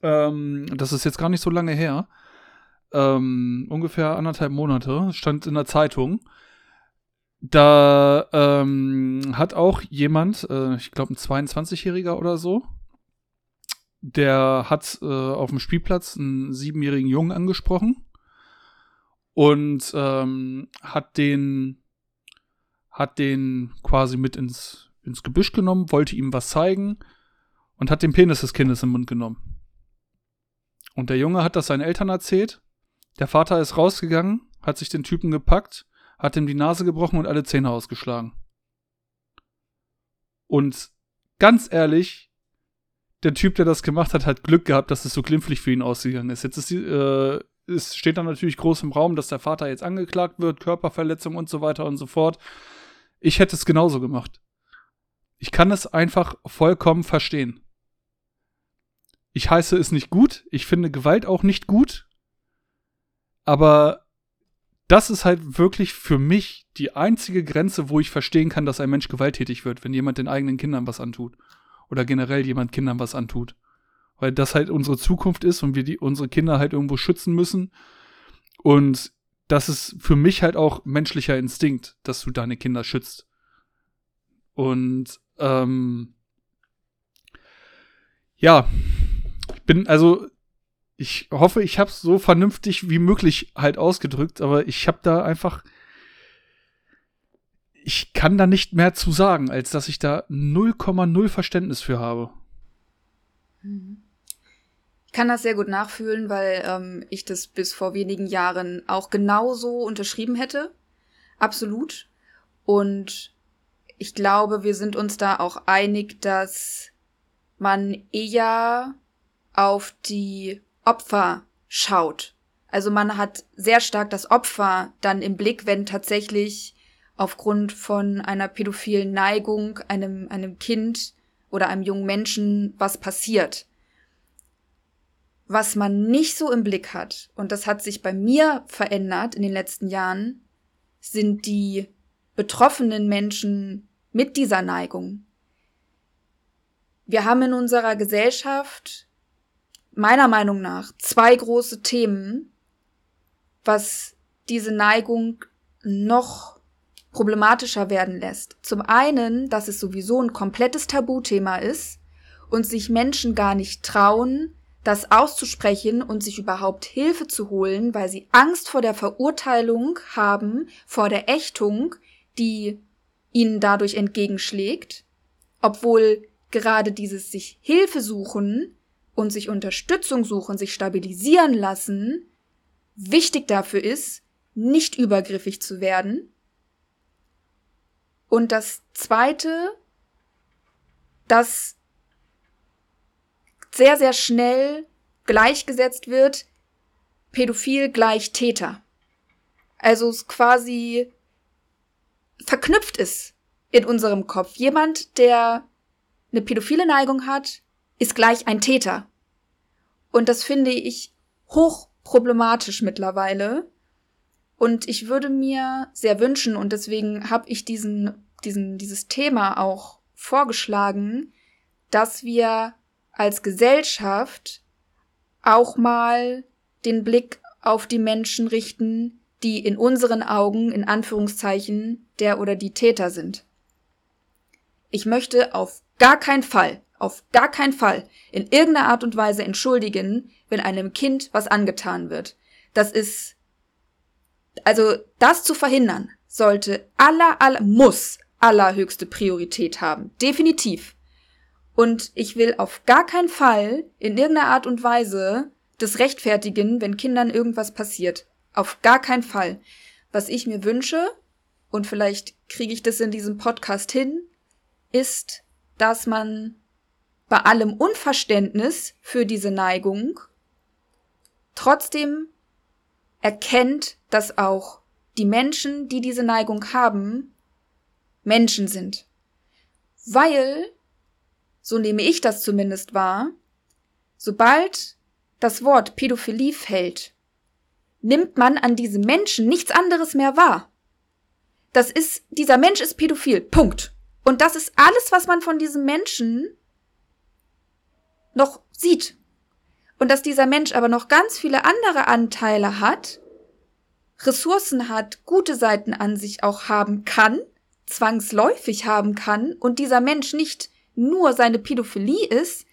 ähm, das ist jetzt gar nicht so lange her, ähm, ungefähr anderthalb Monate, stand in der Zeitung. Da ähm, hat auch jemand, äh, ich glaube ein 22-Jähriger oder so, der hat äh, auf dem Spielplatz einen siebenjährigen Jungen angesprochen und ähm, hat den hat den quasi mit ins ins Gebüsch genommen, wollte ihm was zeigen und hat den Penis des Kindes im Mund genommen. Und der Junge hat das seinen Eltern erzählt der Vater ist rausgegangen, hat sich den Typen gepackt, hat ihm die Nase gebrochen und alle Zähne ausgeschlagen. Und ganz ehrlich, der Typ, der das gemacht hat, hat Glück gehabt, dass es so glimpflich für ihn ausgegangen ist. Jetzt ist die, äh, es steht dann natürlich groß im Raum, dass der Vater jetzt angeklagt wird, Körperverletzung und so weiter und so fort. Ich hätte es genauso gemacht. Ich kann es einfach vollkommen verstehen. Ich heiße es nicht gut, ich finde Gewalt auch nicht gut, aber das ist halt wirklich für mich die einzige Grenze, wo ich verstehen kann, dass ein Mensch gewalttätig wird, wenn jemand den eigenen Kindern was antut. Oder generell jemand Kindern was antut. Weil das halt unsere Zukunft ist und wir die, unsere Kinder halt irgendwo schützen müssen. Und das ist für mich halt auch menschlicher Instinkt, dass du deine Kinder schützt. Und ähm, ja, ich bin also ich hoffe, ich habe es so vernünftig wie möglich halt ausgedrückt, aber ich habe da einfach ich kann da nicht mehr zu sagen, als dass ich da 0,0 Verständnis für habe. Ich kann das sehr gut nachfühlen, weil ähm, ich das bis vor wenigen Jahren auch genauso unterschrieben hätte. Absolut. Und ich glaube, wir sind uns da auch einig, dass man eher auf die Opfer schaut. Also man hat sehr stark das Opfer dann im Blick, wenn tatsächlich aufgrund von einer pädophilen Neigung einem, einem Kind oder einem jungen Menschen was passiert. Was man nicht so im Blick hat, und das hat sich bei mir verändert in den letzten Jahren, sind die betroffenen Menschen mit dieser Neigung. Wir haben in unserer Gesellschaft meiner Meinung nach zwei große Themen, was diese Neigung noch problematischer werden lässt. Zum einen, dass es sowieso ein komplettes Tabuthema ist und sich Menschen gar nicht trauen, das auszusprechen und sich überhaupt Hilfe zu holen, weil sie Angst vor der Verurteilung haben, vor der Ächtung, die ihnen dadurch entgegenschlägt, obwohl gerade dieses sich Hilfe suchen und sich Unterstützung suchen, sich stabilisieren lassen, wichtig dafür ist, nicht übergriffig zu werden. Und das Zweite, dass sehr, sehr schnell gleichgesetzt wird, pädophil gleich Täter. Also es quasi verknüpft ist in unserem Kopf. Jemand, der eine pädophile Neigung hat, ist gleich ein Täter. Und das finde ich hoch problematisch mittlerweile. Und ich würde mir sehr wünschen, und deswegen habe ich diesen, diesen, dieses Thema auch vorgeschlagen, dass wir als Gesellschaft auch mal den Blick auf die Menschen richten, die in unseren Augen in Anführungszeichen der oder die Täter sind. Ich möchte auf gar keinen Fall, auf gar keinen Fall in irgendeiner Art und Weise entschuldigen, wenn einem Kind was angetan wird. Das ist, also das zu verhindern, sollte aller, aller, muss allerhöchste Priorität haben. Definitiv. Und ich will auf gar keinen Fall in irgendeiner Art und Weise das rechtfertigen, wenn Kindern irgendwas passiert. Auf gar keinen Fall. Was ich mir wünsche, und vielleicht kriege ich das in diesem Podcast hin, ist, dass man bei allem Unverständnis für diese Neigung trotzdem erkennt, dass auch die Menschen, die diese Neigung haben, Menschen sind. Weil, so nehme ich das zumindest wahr, sobald das Wort Pädophilie fällt, nimmt man an diesem Menschen nichts anderes mehr wahr. Das ist, dieser Mensch ist pädophil. Punkt. Und das ist alles, was man von diesem Menschen noch sieht. Und dass dieser Mensch aber noch ganz viele andere Anteile hat, Ressourcen hat, gute Seiten an sich auch haben kann, zwangsläufig haben kann und dieser Mensch nicht nur seine Pädophilie ist,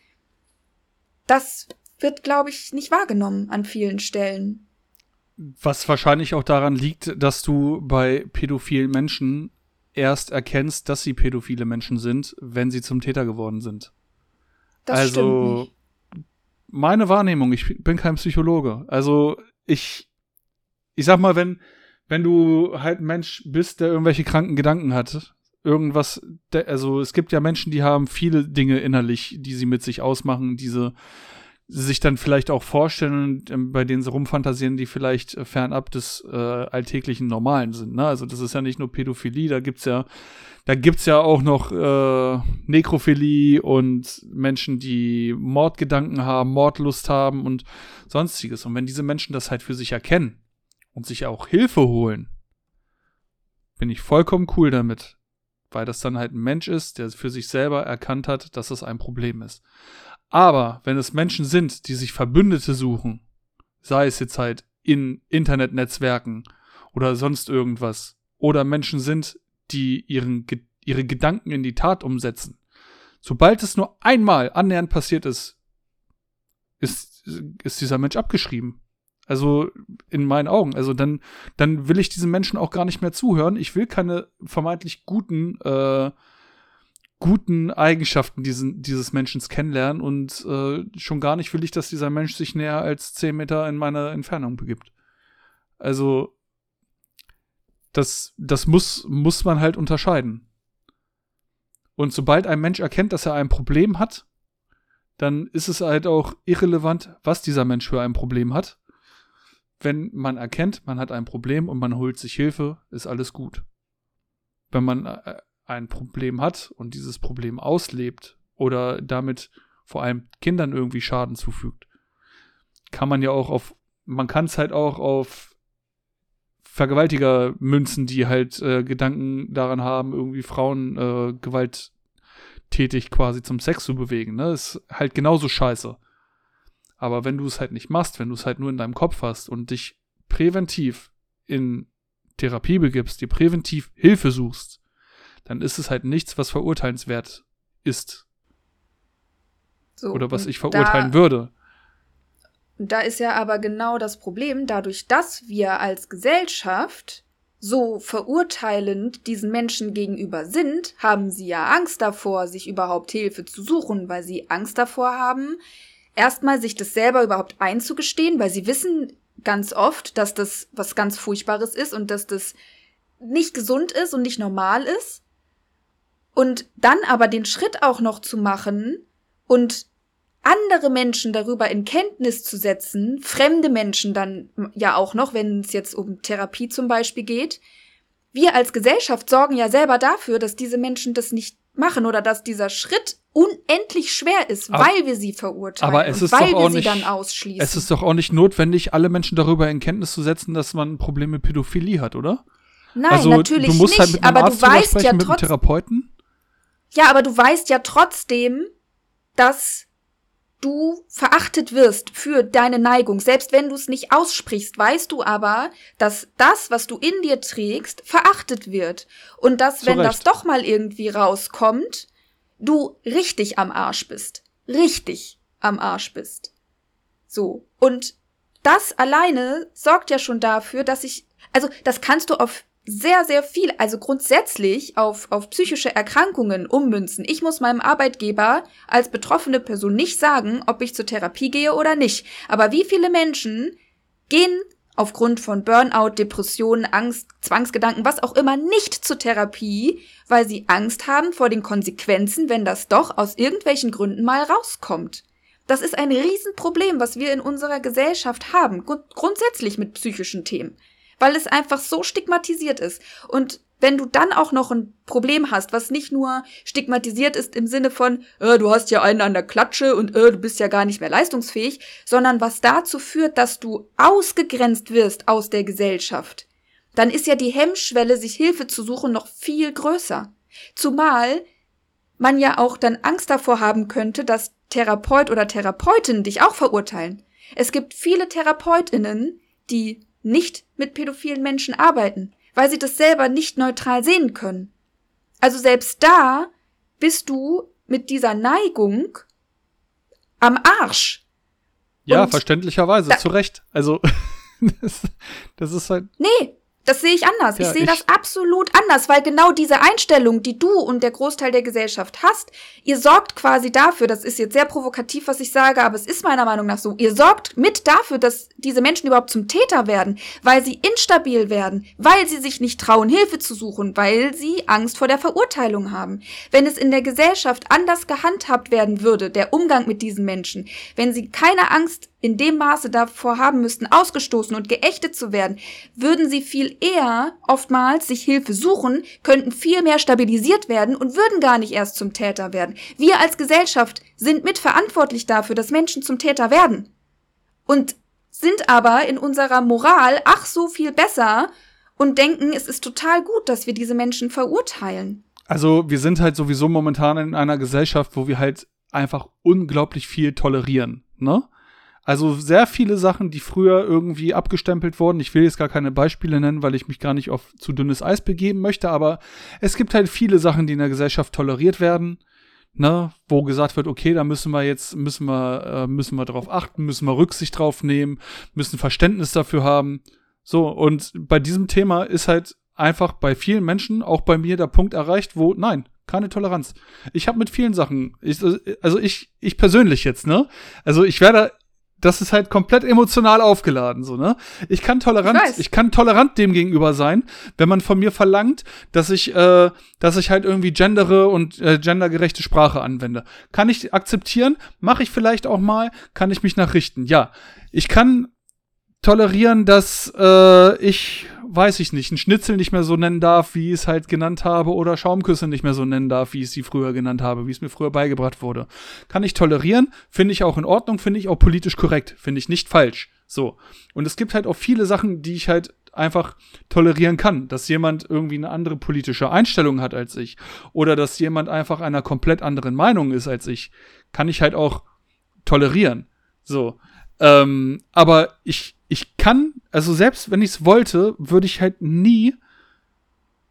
das wird, glaube ich, nicht wahrgenommen an vielen Stellen. Was wahrscheinlich auch daran liegt, dass du bei pädophilen Menschen erst erkennst, dass sie pädophile Menschen sind, wenn sie zum Täter geworden sind. Das also meine Wahrnehmung, ich bin kein Psychologe. Also ich, ich sag mal, wenn, wenn du halt ein Mensch bist, der irgendwelche kranken Gedanken hat, irgendwas, also es gibt ja Menschen, die haben viele Dinge innerlich, die sie mit sich ausmachen, diese sich dann vielleicht auch vorstellen, ähm, bei denen sie rumfantasieren, die vielleicht äh, fernab des äh, alltäglichen Normalen sind. Ne? Also das ist ja nicht nur Pädophilie, da gibt's ja, da gibt's ja auch noch äh, Nekrophilie und Menschen, die Mordgedanken haben, Mordlust haben und sonstiges. Und wenn diese Menschen das halt für sich erkennen und sich auch Hilfe holen, bin ich vollkommen cool damit. Weil das dann halt ein Mensch ist, der für sich selber erkannt hat, dass das ein Problem ist. Aber wenn es Menschen sind, die sich Verbündete suchen, sei es jetzt halt in Internetnetzwerken oder sonst irgendwas, oder Menschen sind, die ihren, ihre Gedanken in die Tat umsetzen, sobald es nur einmal annähernd passiert ist, ist, ist dieser Mensch abgeschrieben. Also in meinen Augen. Also dann, dann will ich diesen Menschen auch gar nicht mehr zuhören. Ich will keine vermeintlich guten äh, guten Eigenschaften diesen, dieses Menschen kennenlernen und äh, schon gar nicht will ich, dass dieser Mensch sich näher als 10 Meter in meiner Entfernung begibt. Also, das, das muss, muss man halt unterscheiden. Und sobald ein Mensch erkennt, dass er ein Problem hat, dann ist es halt auch irrelevant, was dieser Mensch für ein Problem hat. Wenn man erkennt, man hat ein Problem und man holt sich Hilfe, ist alles gut. Wenn man äh, ein Problem hat und dieses Problem auslebt oder damit vor allem Kindern irgendwie Schaden zufügt, kann man ja auch auf, man kann es halt auch auf Vergewaltiger münzen, die halt äh, Gedanken daran haben, irgendwie Frauen äh, gewalttätig quasi zum Sex zu bewegen. Ne? Ist halt genauso scheiße. Aber wenn du es halt nicht machst, wenn du es halt nur in deinem Kopf hast und dich präventiv in Therapie begibst, dir präventiv Hilfe suchst, dann ist es halt nichts, was verurteilenswert ist. So, Oder was ich verurteilen würde. Da ist ja aber genau das Problem, dadurch, dass wir als Gesellschaft so verurteilend diesen Menschen gegenüber sind, haben sie ja Angst davor, sich überhaupt Hilfe zu suchen, weil sie Angst davor haben, erstmal sich das selber überhaupt einzugestehen, weil sie wissen ganz oft, dass das was ganz Furchtbares ist und dass das nicht gesund ist und nicht normal ist. Und dann aber den Schritt auch noch zu machen und andere Menschen darüber in Kenntnis zu setzen, fremde Menschen dann ja auch noch, wenn es jetzt um Therapie zum Beispiel geht. Wir als Gesellschaft sorgen ja selber dafür, dass diese Menschen das nicht machen oder dass dieser Schritt unendlich schwer ist, aber, weil wir sie verurteilen aber es ist weil doch auch wir sie nicht, dann ausschließen. Es ist doch auch nicht notwendig, alle Menschen darüber in Kenntnis zu setzen, dass man ein Problem mit Pädophilie hat, oder? Nein, also, natürlich du musst nicht, halt mit aber Arzt du weißt ja trotzdem. Ja, aber du weißt ja trotzdem, dass du verachtet wirst für deine Neigung. Selbst wenn du es nicht aussprichst, weißt du aber, dass das, was du in dir trägst, verachtet wird. Und dass, Zu wenn das doch mal irgendwie rauskommt, du richtig am Arsch bist. Richtig am Arsch bist. So. Und das alleine sorgt ja schon dafür, dass ich, also das kannst du auf sehr, sehr viel, also grundsätzlich auf, auf psychische Erkrankungen ummünzen. Ich muss meinem Arbeitgeber als betroffene Person nicht sagen, ob ich zur Therapie gehe oder nicht. Aber wie viele Menschen gehen aufgrund von Burnout, Depressionen, Angst, Zwangsgedanken, was auch immer, nicht zur Therapie, weil sie Angst haben vor den Konsequenzen, wenn das doch aus irgendwelchen Gründen mal rauskommt. Das ist ein Riesenproblem, was wir in unserer Gesellschaft haben, grund grundsätzlich mit psychischen Themen weil es einfach so stigmatisiert ist. Und wenn du dann auch noch ein Problem hast, was nicht nur stigmatisiert ist im Sinne von, äh, du hast ja einen an der Klatsche und äh, du bist ja gar nicht mehr leistungsfähig, sondern was dazu führt, dass du ausgegrenzt wirst aus der Gesellschaft, dann ist ja die Hemmschwelle, sich Hilfe zu suchen, noch viel größer. Zumal man ja auch dann Angst davor haben könnte, dass Therapeut oder Therapeutin dich auch verurteilen. Es gibt viele Therapeutinnen, die nicht mit pädophilen Menschen arbeiten, weil sie das selber nicht neutral sehen können. Also selbst da bist du mit dieser Neigung am Arsch. Ja, Und verständlicherweise, zu Recht. Also, das, das ist halt. Nee, das sehe ich anders. Ja, ich sehe ich- das absolut anders, weil genau diese Einstellung, die du und der Großteil der Gesellschaft hast, ihr sorgt quasi dafür, das ist jetzt sehr provokativ, was ich sage, aber es ist meiner Meinung nach so, ihr sorgt mit dafür, dass diese Menschen überhaupt zum Täter werden, weil sie instabil werden, weil sie sich nicht trauen, Hilfe zu suchen, weil sie Angst vor der Verurteilung haben. Wenn es in der Gesellschaft anders gehandhabt werden würde, der Umgang mit diesen Menschen, wenn sie keine Angst in dem Maße davor haben müssten, ausgestoßen und geächtet zu werden, würden sie viel eher oftmals sich Hilfe suchen, könnten viel mehr stabilisiert werden und würden gar nicht erst zum Täter werden. Wir als Gesellschaft sind mitverantwortlich dafür, dass Menschen zum Täter werden. Und sind aber in unserer Moral ach so viel besser und denken, es ist total gut, dass wir diese Menschen verurteilen. Also, wir sind halt sowieso momentan in einer Gesellschaft, wo wir halt einfach unglaublich viel tolerieren, ne? Also sehr viele Sachen, die früher irgendwie abgestempelt wurden. Ich will jetzt gar keine Beispiele nennen, weil ich mich gar nicht auf zu dünnes Eis begeben möchte, aber es gibt halt viele Sachen, die in der Gesellschaft toleriert werden, ne, wo gesagt wird, okay, da müssen wir jetzt, müssen wir, äh, müssen wir drauf achten, müssen wir Rücksicht drauf nehmen, müssen Verständnis dafür haben. So, und bei diesem Thema ist halt einfach bei vielen Menschen, auch bei mir, der Punkt erreicht, wo, nein, keine Toleranz. Ich habe mit vielen Sachen, ich, also ich, ich persönlich jetzt, ne? Also ich werde, das ist halt komplett emotional aufgeladen, so, ne? Ich kann tolerant, Ich ich, kann tolerant dem gegenüber sein, wenn man von mir verlangt, dass ich, äh, dass ich halt irgendwie gendere und äh, gendergerechte Sprache anwende. Kann ich akzeptieren, mache ich vielleicht auch mal, kann ich mich nachrichten. Ja, ich kann tolerieren, dass äh, ich, weiß ich nicht, einen Schnitzel nicht mehr so nennen darf, wie ich es halt genannt habe, oder Schaumküsse nicht mehr so nennen darf, wie ich sie früher genannt habe, wie es mir früher beigebracht wurde. Kann ich tolerieren, finde ich auch in Ordnung, finde ich auch politisch korrekt, finde ich nicht falsch. So. Und es gibt halt auch viele Sachen, die ich halt einfach tolerieren kann, dass jemand irgendwie eine andere politische Einstellung hat als ich oder dass jemand einfach einer komplett anderen Meinung ist als ich, kann ich halt auch tolerieren. So. Ähm, aber ich, ich kann, also selbst wenn ich es wollte, würde ich halt nie,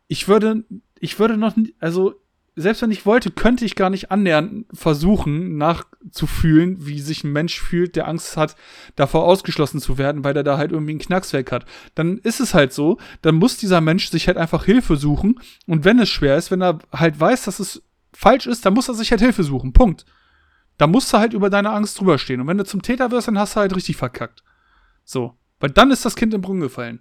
ich würde, ich würde noch, also selbst wenn ich wollte, könnte ich gar nicht annähernd versuchen, nachzufühlen, wie sich ein Mensch fühlt, der Angst hat, davor ausgeschlossen zu werden, weil er da halt irgendwie einen Knacks weg hat. Dann ist es halt so, dann muss dieser Mensch sich halt einfach Hilfe suchen und wenn es schwer ist, wenn er halt weiß, dass es falsch ist, dann muss er sich halt Hilfe suchen. Punkt. Da musst du halt über deine Angst drüber stehen. Und wenn du zum Täter wirst, dann hast du halt richtig verkackt. So. Weil dann ist das Kind im Brunnen gefallen.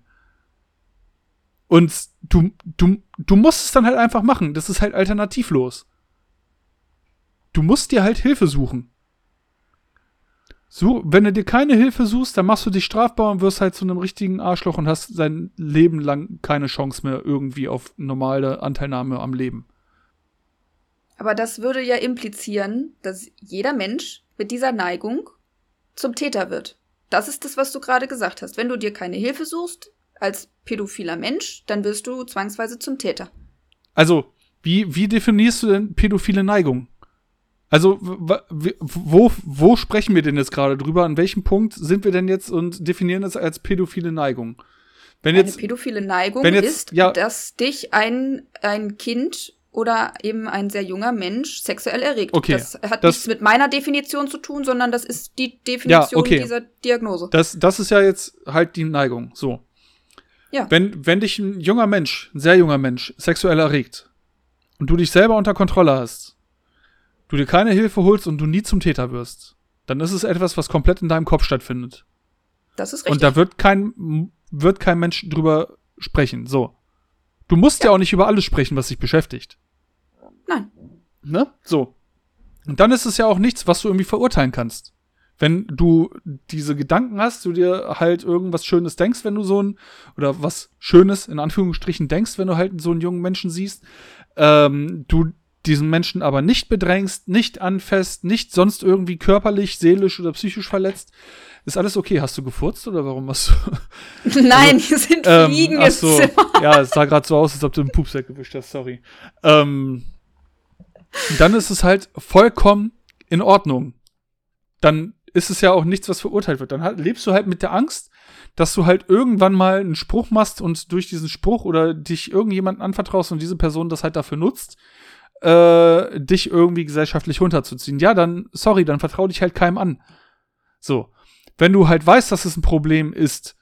Und du, du, du musst es dann halt einfach machen. Das ist halt alternativlos. Du musst dir halt Hilfe suchen. So, wenn du dir keine Hilfe suchst, dann machst du dich strafbar und wirst halt zu einem richtigen Arschloch und hast dein Leben lang keine Chance mehr irgendwie auf normale Anteilnahme am Leben. Aber das würde ja implizieren, dass jeder Mensch mit dieser Neigung zum Täter wird. Das ist das, was du gerade gesagt hast. Wenn du dir keine Hilfe suchst als pädophiler Mensch, dann wirst du zwangsweise zum Täter. Also, wie, wie definierst du denn pädophile Neigung? Also, wo, wo sprechen wir denn jetzt gerade drüber? An welchem Punkt sind wir denn jetzt und definieren es als pädophile Neigung? Wenn jetzt, Eine pädophile Neigung jetzt, ist, ja, dass dich ein, ein Kind oder eben ein sehr junger Mensch sexuell erregt. Okay, das hat das, nichts mit meiner Definition zu tun, sondern das ist die Definition ja, okay. dieser Diagnose. Das, das ist ja jetzt halt die Neigung. So. Ja. Wenn, wenn dich ein junger Mensch, ein sehr junger Mensch, sexuell erregt und du dich selber unter Kontrolle hast, du dir keine Hilfe holst und du nie zum Täter wirst, dann ist es etwas, was komplett in deinem Kopf stattfindet. Das ist richtig. Und da wird kein, wird kein Mensch drüber sprechen. So. Du musst ja. ja auch nicht über alles sprechen, was dich beschäftigt. Nein. Ne? So. Und dann ist es ja auch nichts, was du irgendwie verurteilen kannst. Wenn du diese Gedanken hast, du dir halt irgendwas Schönes denkst, wenn du so ein, oder was Schönes in Anführungsstrichen denkst, wenn du halt so einen jungen Menschen siehst, ähm, du diesen Menschen aber nicht bedrängst, nicht anfasst, nicht sonst irgendwie körperlich, seelisch oder psychisch verletzt, ist alles okay. Hast du gefurzt oder warum hast du? Nein, also, hier sind ähm, Fliegen ach so, Ja, es sah gerade so aus, als ob du einen Pupsack gewischt hast, sorry. Ähm, dann ist es halt vollkommen in Ordnung. Dann ist es ja auch nichts, was verurteilt wird. Dann halt, lebst du halt mit der Angst, dass du halt irgendwann mal einen Spruch machst und durch diesen Spruch oder dich irgendjemanden anvertraust und diese Person das halt dafür nutzt, äh, dich irgendwie gesellschaftlich runterzuziehen. Ja, dann, sorry, dann vertrau dich halt keinem an. So. Wenn du halt weißt, dass es ein Problem ist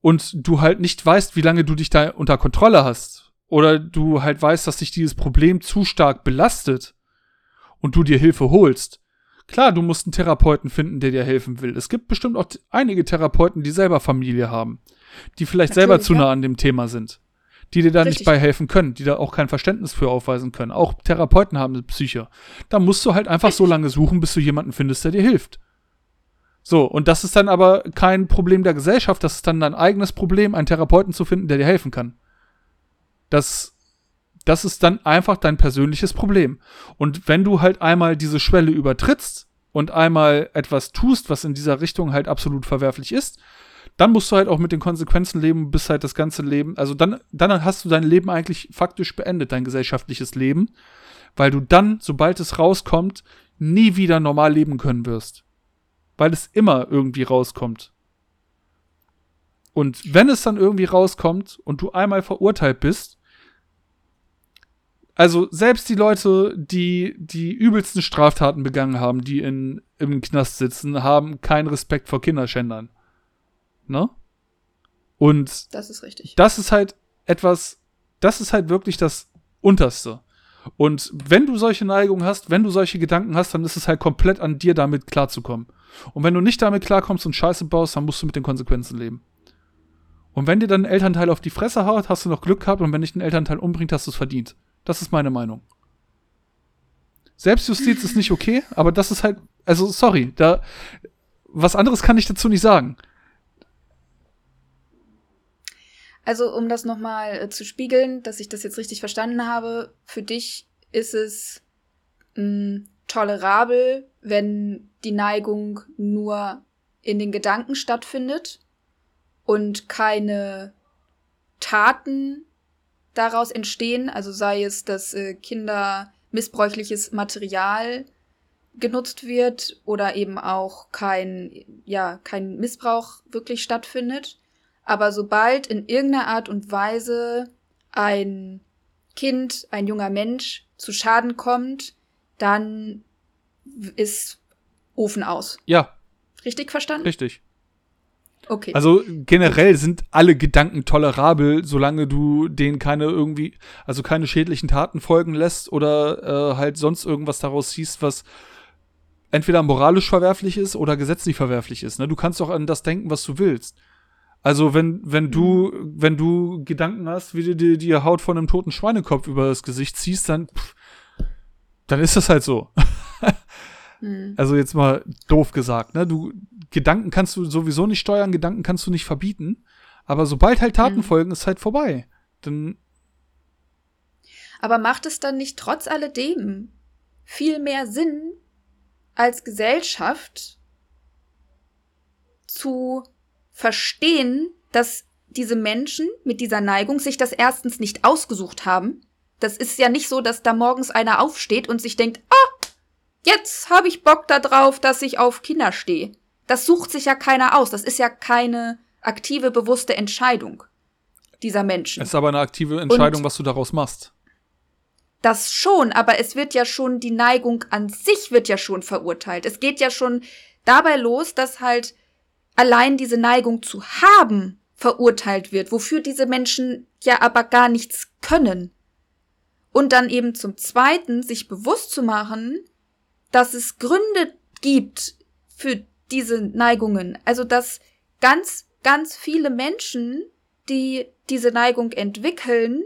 und du halt nicht weißt, wie lange du dich da unter Kontrolle hast, oder du halt weißt, dass dich dieses Problem zu stark belastet und du dir Hilfe holst, Klar, du musst einen Therapeuten finden, der dir helfen will. Es gibt bestimmt auch einige Therapeuten, die selber Familie haben, die vielleicht Natürlich, selber zu nah an dem Thema sind die dir da Richtig. nicht bei helfen können, die da auch kein Verständnis für aufweisen können. Auch Therapeuten haben eine Psyche. Da musst du halt einfach Richtig. so lange suchen, bis du jemanden findest, der dir hilft. So, und das ist dann aber kein Problem der Gesellschaft, das ist dann dein eigenes Problem, einen Therapeuten zu finden, der dir helfen kann. Das, das ist dann einfach dein persönliches Problem. Und wenn du halt einmal diese Schwelle übertrittst und einmal etwas tust, was in dieser Richtung halt absolut verwerflich ist, dann musst du halt auch mit den Konsequenzen leben, bis halt das ganze Leben, also dann, dann hast du dein Leben eigentlich faktisch beendet, dein gesellschaftliches Leben, weil du dann, sobald es rauskommt, nie wieder normal leben können wirst. Weil es immer irgendwie rauskommt. Und wenn es dann irgendwie rauskommt und du einmal verurteilt bist, also selbst die Leute, die die übelsten Straftaten begangen haben, die in, im Knast sitzen, haben keinen Respekt vor Kinderschändern. Ne? Und das ist richtig. Das ist halt etwas, das ist halt wirklich das Unterste. Und wenn du solche Neigungen hast, wenn du solche Gedanken hast, dann ist es halt komplett an dir, damit klarzukommen. Und wenn du nicht damit klarkommst und Scheiße baust, dann musst du mit den Konsequenzen leben. Und wenn dir dann ein Elternteil auf die Fresse haut, hast du noch Glück gehabt und wenn dich ein Elternteil umbringt, hast du es verdient. Das ist meine Meinung. Selbstjustiz ist nicht okay, aber das ist halt, also sorry, da, was anderes kann ich dazu nicht sagen. Also, um das nochmal äh, zu spiegeln, dass ich das jetzt richtig verstanden habe, für dich ist es mh, hm, tolerabel, wenn die Neigung nur in den Gedanken stattfindet und keine Taten daraus entstehen, also sei es, dass äh, Kinder missbräuchliches Material genutzt wird oder eben auch kein, ja, kein Missbrauch wirklich stattfindet. Aber sobald in irgendeiner Art und Weise ein Kind, ein junger Mensch zu Schaden kommt, dann ist Ofen aus. Ja. Richtig verstanden? Richtig. Okay. Also generell sind alle Gedanken tolerabel, solange du denen keine irgendwie, also keine schädlichen Taten folgen lässt oder äh, halt sonst irgendwas daraus siehst, was entweder moralisch verwerflich ist oder gesetzlich verwerflich ist. Ne? Du kannst doch an das denken, was du willst. Also wenn, wenn du, wenn du Gedanken hast, wie du dir die Haut von einem toten Schweinekopf über das Gesicht ziehst, dann, pff, dann ist das halt so. Hm. Also jetzt mal doof gesagt, ne? Du, Gedanken kannst du sowieso nicht steuern, Gedanken kannst du nicht verbieten. Aber sobald halt Taten Mhm. folgen, ist halt vorbei. Dann, Aber macht es dann nicht trotz alledem viel mehr Sinn, als Gesellschaft zu verstehen, dass diese Menschen mit dieser Neigung sich das erstens nicht ausgesucht haben? Das ist ja nicht so, dass da morgens einer aufsteht und sich denkt, ah, jetzt habe ich Bock da drauf, dass ich auf Kinder stehe. Das sucht sich ja keiner aus. Das ist ja keine aktive, bewusste Entscheidung dieser Menschen. es ist aber eine aktive Entscheidung, was du daraus machst. Das schon, aber es wird ja schon, die Neigung an sich wird ja schon verurteilt. Es geht ja schon dabei los, dass halt allein diese Neigung zu haben verurteilt wird, wofür diese Menschen ja aber gar nichts können. Und dann eben zum Zweiten sich bewusst zu machen, dass es Gründe gibt für diese Neigungen. Also dass ganz, ganz viele Menschen, die diese Neigung entwickeln,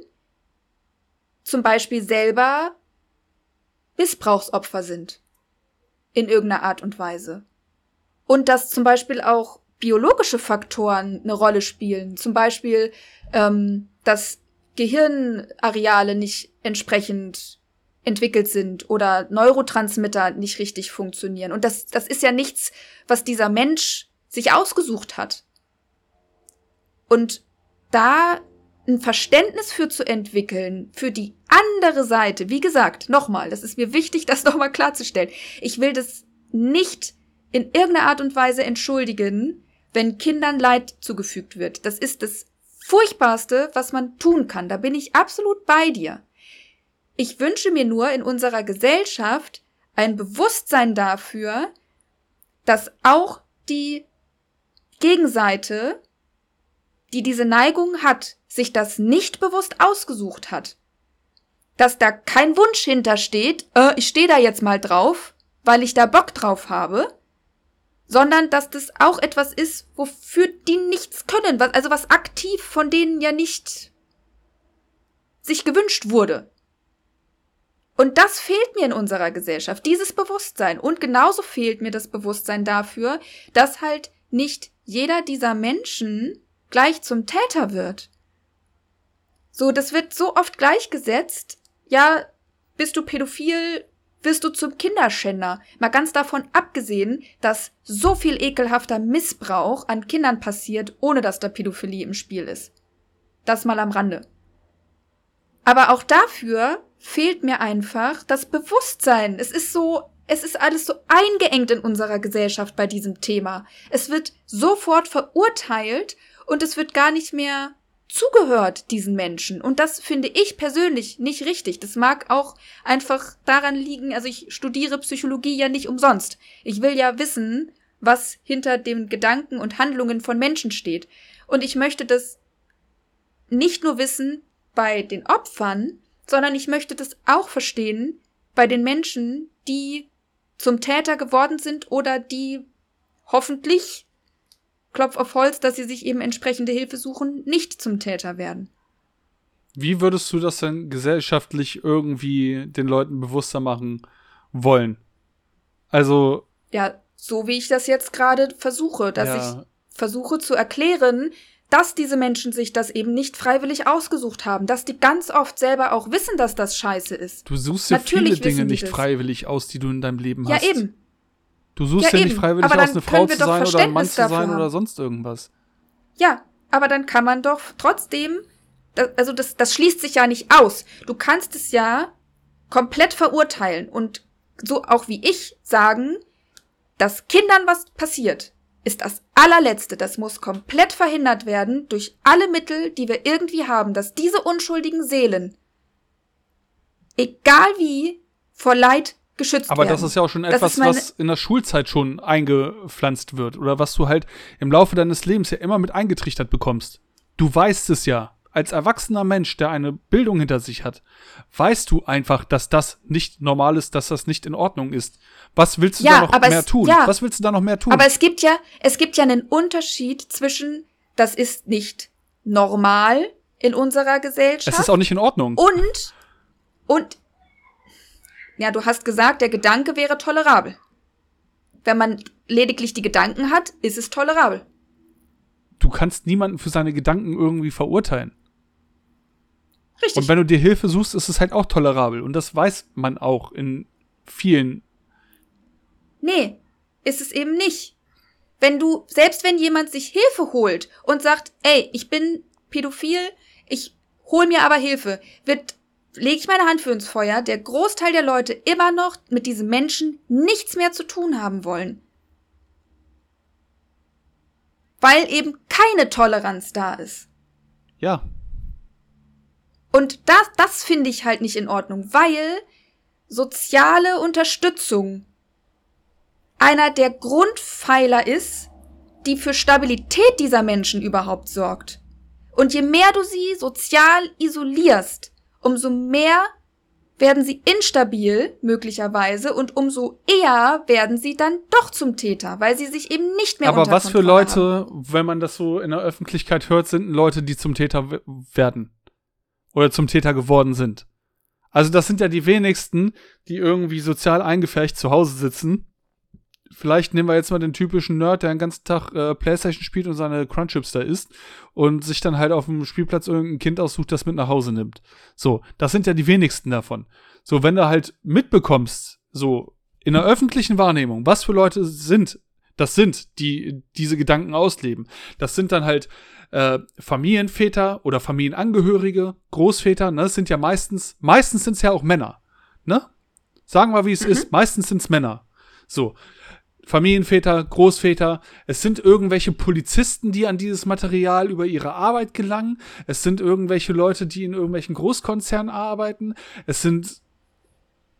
zum Beispiel selber Missbrauchsopfer sind. In irgendeiner Art und Weise. Und dass zum Beispiel auch biologische Faktoren eine Rolle spielen. Zum Beispiel, ähm, dass Gehirnareale nicht entsprechend entwickelt sind oder Neurotransmitter nicht richtig funktionieren. Und das, das ist ja nichts, was dieser Mensch sich ausgesucht hat. Und da ein Verständnis für zu entwickeln, für die andere Seite, wie gesagt, nochmal, das ist mir wichtig, das nochmal klarzustellen. Ich will das nicht in irgendeiner Art und Weise entschuldigen, wenn Kindern Leid zugefügt wird. Das ist das Furchtbarste, was man tun kann. Da bin ich absolut bei dir. Ich wünsche mir nur in unserer Gesellschaft ein Bewusstsein dafür, dass auch die Gegenseite, die diese Neigung hat, sich das nicht bewusst ausgesucht hat. Dass da kein Wunsch hintersteht, äh, ich stehe da jetzt mal drauf, weil ich da Bock drauf habe, sondern dass das auch etwas ist, wofür die nichts können, was, also was aktiv von denen ja nicht sich gewünscht wurde. Und das fehlt mir in unserer Gesellschaft, dieses Bewusstsein. Und genauso fehlt mir das Bewusstsein dafür, dass halt nicht jeder dieser Menschen gleich zum Täter wird. So, das wird so oft gleichgesetzt. Ja, bist du pädophil, wirst du zum Kinderschänder. Mal ganz davon abgesehen, dass so viel ekelhafter Missbrauch an Kindern passiert, ohne dass da Pädophilie im Spiel ist. Das mal am Rande. Aber auch dafür fehlt mir einfach das Bewusstsein. Es ist so, es ist alles so eingeengt in unserer Gesellschaft bei diesem Thema. Es wird sofort verurteilt und es wird gar nicht mehr zugehört diesen Menschen. Und das finde ich persönlich nicht richtig. Das mag auch einfach daran liegen, also ich studiere Psychologie ja nicht umsonst. Ich will ja wissen, was hinter den Gedanken und Handlungen von Menschen steht. Und ich möchte das nicht nur wissen bei den Opfern, sondern ich möchte das auch verstehen bei den Menschen, die zum Täter geworden sind oder die hoffentlich Klopf auf Holz, dass sie sich eben entsprechende Hilfe suchen, nicht zum Täter werden. Wie würdest du das denn gesellschaftlich irgendwie den Leuten bewusster machen wollen? Also, Ja, so wie ich das jetzt gerade versuche, dass Ja. ich versuche zu erklären, dass diese Menschen sich das eben nicht freiwillig ausgesucht haben, dass die ganz oft selber auch wissen, dass das scheiße ist. du suchst Natürlich viele Dinge nicht das. freiwillig aus, die du in deinem Leben Ja, hast. eben. Du suchst Ja, ja, nicht freiwillig aus, eine Frau zu sein oder ein Mann Verständnis zu sein dafür oder haben. sonst irgendwas. Ja, aber dann kann man doch trotzdem, also das, das schließt sich ja nicht aus. Du kannst es ja komplett verurteilen und so auch wie ich sagen, dass Kindern was passiert, ist das allerletzte. Das muss komplett verhindert werden durch alle Mittel, die wir irgendwie haben, dass diese unschuldigen Seelen, egal wie, vor Leid geschützt Aber werden. das ist ja auch schon etwas, was in der Schulzeit schon eingepflanzt wird oder was du halt im Laufe deines Lebens ja immer mit eingetrichtert bekommst. Du weißt es ja. Als erwachsener Mensch, der eine Bildung hinter sich hat, weißt du einfach, dass das nicht normal ist, dass das nicht in Ordnung ist. Was willst du Ja, da noch mehr es- tun? ja. Was willst du da noch mehr tun? Aber es gibt ja, es gibt ja einen Unterschied zwischen das ist nicht normal in unserer Gesellschaft. Es ist auch nicht in Ordnung. Und, und, ja, du hast gesagt, der Gedanke wäre tolerabel. Wenn man lediglich die Gedanken hat, ist es tolerabel. Du kannst niemanden für seine Gedanken irgendwie verurteilen. Richtig. Und wenn du dir Hilfe suchst, ist es halt auch tolerabel. Und das weiß man auch in vielen. Nee, ist es eben nicht. Wenn du, selbst wenn jemand sich Hilfe holt und sagt, ey, ich bin pädophil, ich hol mir aber Hilfe, wird, lege ich meine Hand für ins Feuer, der Großteil der Leute immer noch mit diesem Menschen nichts mehr zu tun haben wollen. Weil eben keine Toleranz da ist. Ja. Und das, das finde ich halt nicht in Ordnung, weil soziale Unterstützung einer der Grundpfeiler ist, die für Stabilität dieser Menschen überhaupt sorgt. Und je mehr du sie sozial isolierst, umso mehr werden sie instabil, möglicherweise, und umso eher werden sie dann doch zum Täter, weil sie sich eben nicht mehr Aber was für Leute, haben. wenn man das so in der Öffentlichkeit hört, sind Leute, die zum Täter werden. Oder zum Täter geworden sind. Also das sind ja die wenigsten, die irgendwie sozial eingefärcht zu Hause sitzen. Vielleicht nehmen wir jetzt mal den typischen Nerd, der den ganzen Tag äh, Playstation spielt und seine Crunchips da isst und sich dann halt auf dem Spielplatz irgendein Kind aussucht, das mit nach Hause nimmt. So, das sind ja die wenigsten davon. So, wenn du halt mitbekommst, so in der öffentlichen Wahrnehmung, was für Leute sind, das sind, die diese Gedanken ausleben. Das sind dann halt äh, Familienväter oder Familienangehörige, Großväter, ne? Das sind ja meistens, meistens sind es ja auch Männer, ne? Sagen wir, wie es ist, meistens sind es Männer. So. Familienväter, Großväter, es sind irgendwelche Polizisten, die an dieses Material über ihre Arbeit gelangen. Es sind irgendwelche Leute, die in irgendwelchen Großkonzernen arbeiten. Es sind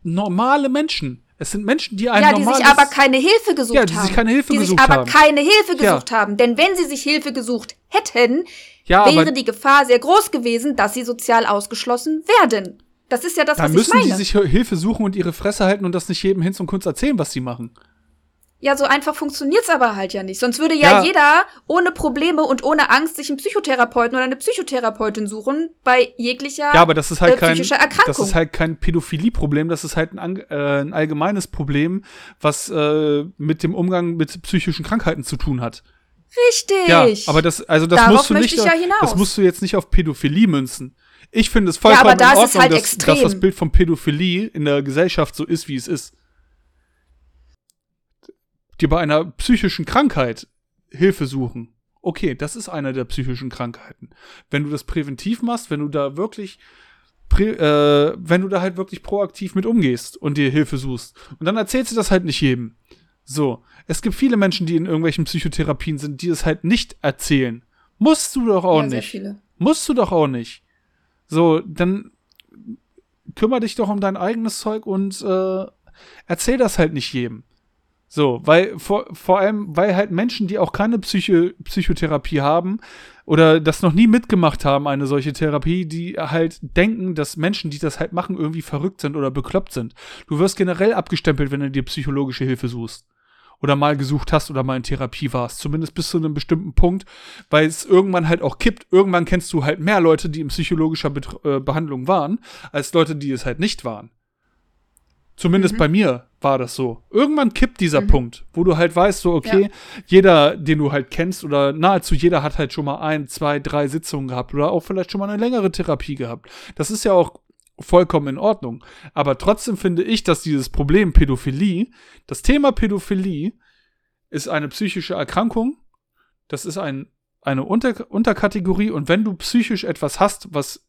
normale Menschen. Es sind Menschen, die ein Ja, die sich aber keine Hilfe gesucht Ja, die haben. sich keine Hilfe die gesucht sich aber haben. keine Hilfe Ja. gesucht haben. Denn wenn sie sich Hilfe gesucht hätten, Ja, wäre die Gefahr sehr groß gewesen, dass sie sozial ausgeschlossen werden. Das ist ja das, Da was ich müssen meine. die sich Hilfe suchen und ihre Fresse halten und das nicht jedem Hinz und Kunst erzählen, was sie machen. Ja, so einfach funktioniert's aber halt ja nicht. Sonst würde ja, Ja. jeder ohne Probleme und ohne Angst sich einen Psychotherapeuten oder eine Psychotherapeutin suchen bei jeglicher Ja, aber das ist halt äh, kein, Erkrankung. das ist halt kein Pädophilie-Problem, das ist halt ein, äh, ein allgemeines Problem, was äh, mit dem Umgang mit psychischen Krankheiten zu tun hat. Richtig. Ja, aber das, also das Darauf musst du nicht, ich ja das musst du jetzt nicht auf Pädophilie münzen. Ich finde es vollkommen aber da in Ordnung, halt dass, dass das Bild von Pädophilie in der Gesellschaft so ist, wie es ist. Dir bei einer psychischen Krankheit Hilfe suchen. Okay, das ist eine der psychischen Krankheiten. Wenn du das präventiv machst, wenn du da wirklich prä, äh, wenn du da halt wirklich proaktiv mit umgehst und dir Hilfe suchst. Und dann erzählst du das halt nicht jedem. So. Es gibt viele Menschen, die in irgendwelchen Psychotherapien sind, die es halt nicht erzählen. Musst du doch auch ja, sehr nicht. viele. Musst du doch auch nicht. So, dann kümmere dich doch um dein eigenes Zeug und äh, erzähl das halt nicht jedem. So, weil vor, vor allem, weil halt Menschen, die auch keine Psycho Psychotherapie haben oder das noch nie mitgemacht haben, eine solche Therapie, die halt denken, dass Menschen, die das halt machen, irgendwie verrückt sind oder bekloppt sind. Du wirst generell abgestempelt, wenn du dir psychologische Hilfe suchst. Oder mal gesucht hast oder mal in Therapie warst. Zumindest bis zu einem bestimmten Punkt, weil es irgendwann halt auch kippt. Irgendwann kennst du halt mehr Leute, die in psychologischer Bet äh, Behandlung waren, als Leute, die es halt nicht waren. Zumindest bei mir war das so. Irgendwann kippt dieser Punkt, wo du halt weißt, so, okay, Ja. jeder, den du halt kennst, oder nahezu jeder hat halt schon mal ein, zwei, drei Sitzungen gehabt oder auch vielleicht schon mal eine längere Therapie gehabt. Das ist ja auch vollkommen in Ordnung. Aber trotzdem finde ich, dass dieses Problem Pädophilie, das Thema Pädophilie ist eine psychische Erkrankung. Das ist ein, eine Unter Unterkategorie. Und wenn du psychisch etwas hast, was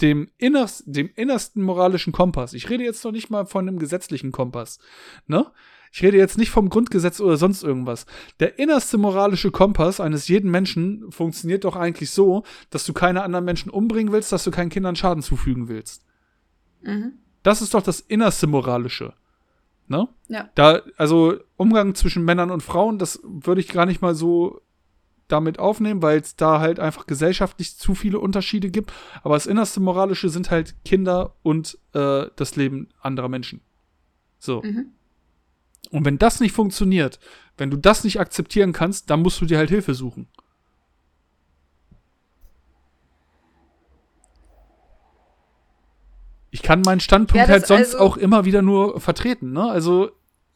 dem, innerst, dem innersten moralischen Kompass, ich rede jetzt noch nicht mal von einem gesetzlichen Kompass, ne? Ich rede jetzt nicht vom Grundgesetz oder sonst irgendwas. Der innerste moralische Kompass eines jeden Menschen funktioniert doch eigentlich so, dass du keine anderen Menschen umbringen willst, dass du keinen Kindern Schaden zufügen willst. Mhm. Das ist doch das innerste moralische. Ne? Ja. Da, also Umgang zwischen Männern und Frauen, das würde ich gar nicht mal so damit aufnehmen, weil es da halt einfach gesellschaftlich zu viele Unterschiede gibt. Aber das innerste Moralische sind halt Kinder und äh, das Leben anderer Menschen. So. Mhm. Und wenn das nicht funktioniert, wenn du das nicht akzeptieren kannst, dann musst du dir halt Hilfe suchen. Ich kann meinen Standpunkt halt sonst also, auch immer wieder nur vertreten, ne? Also.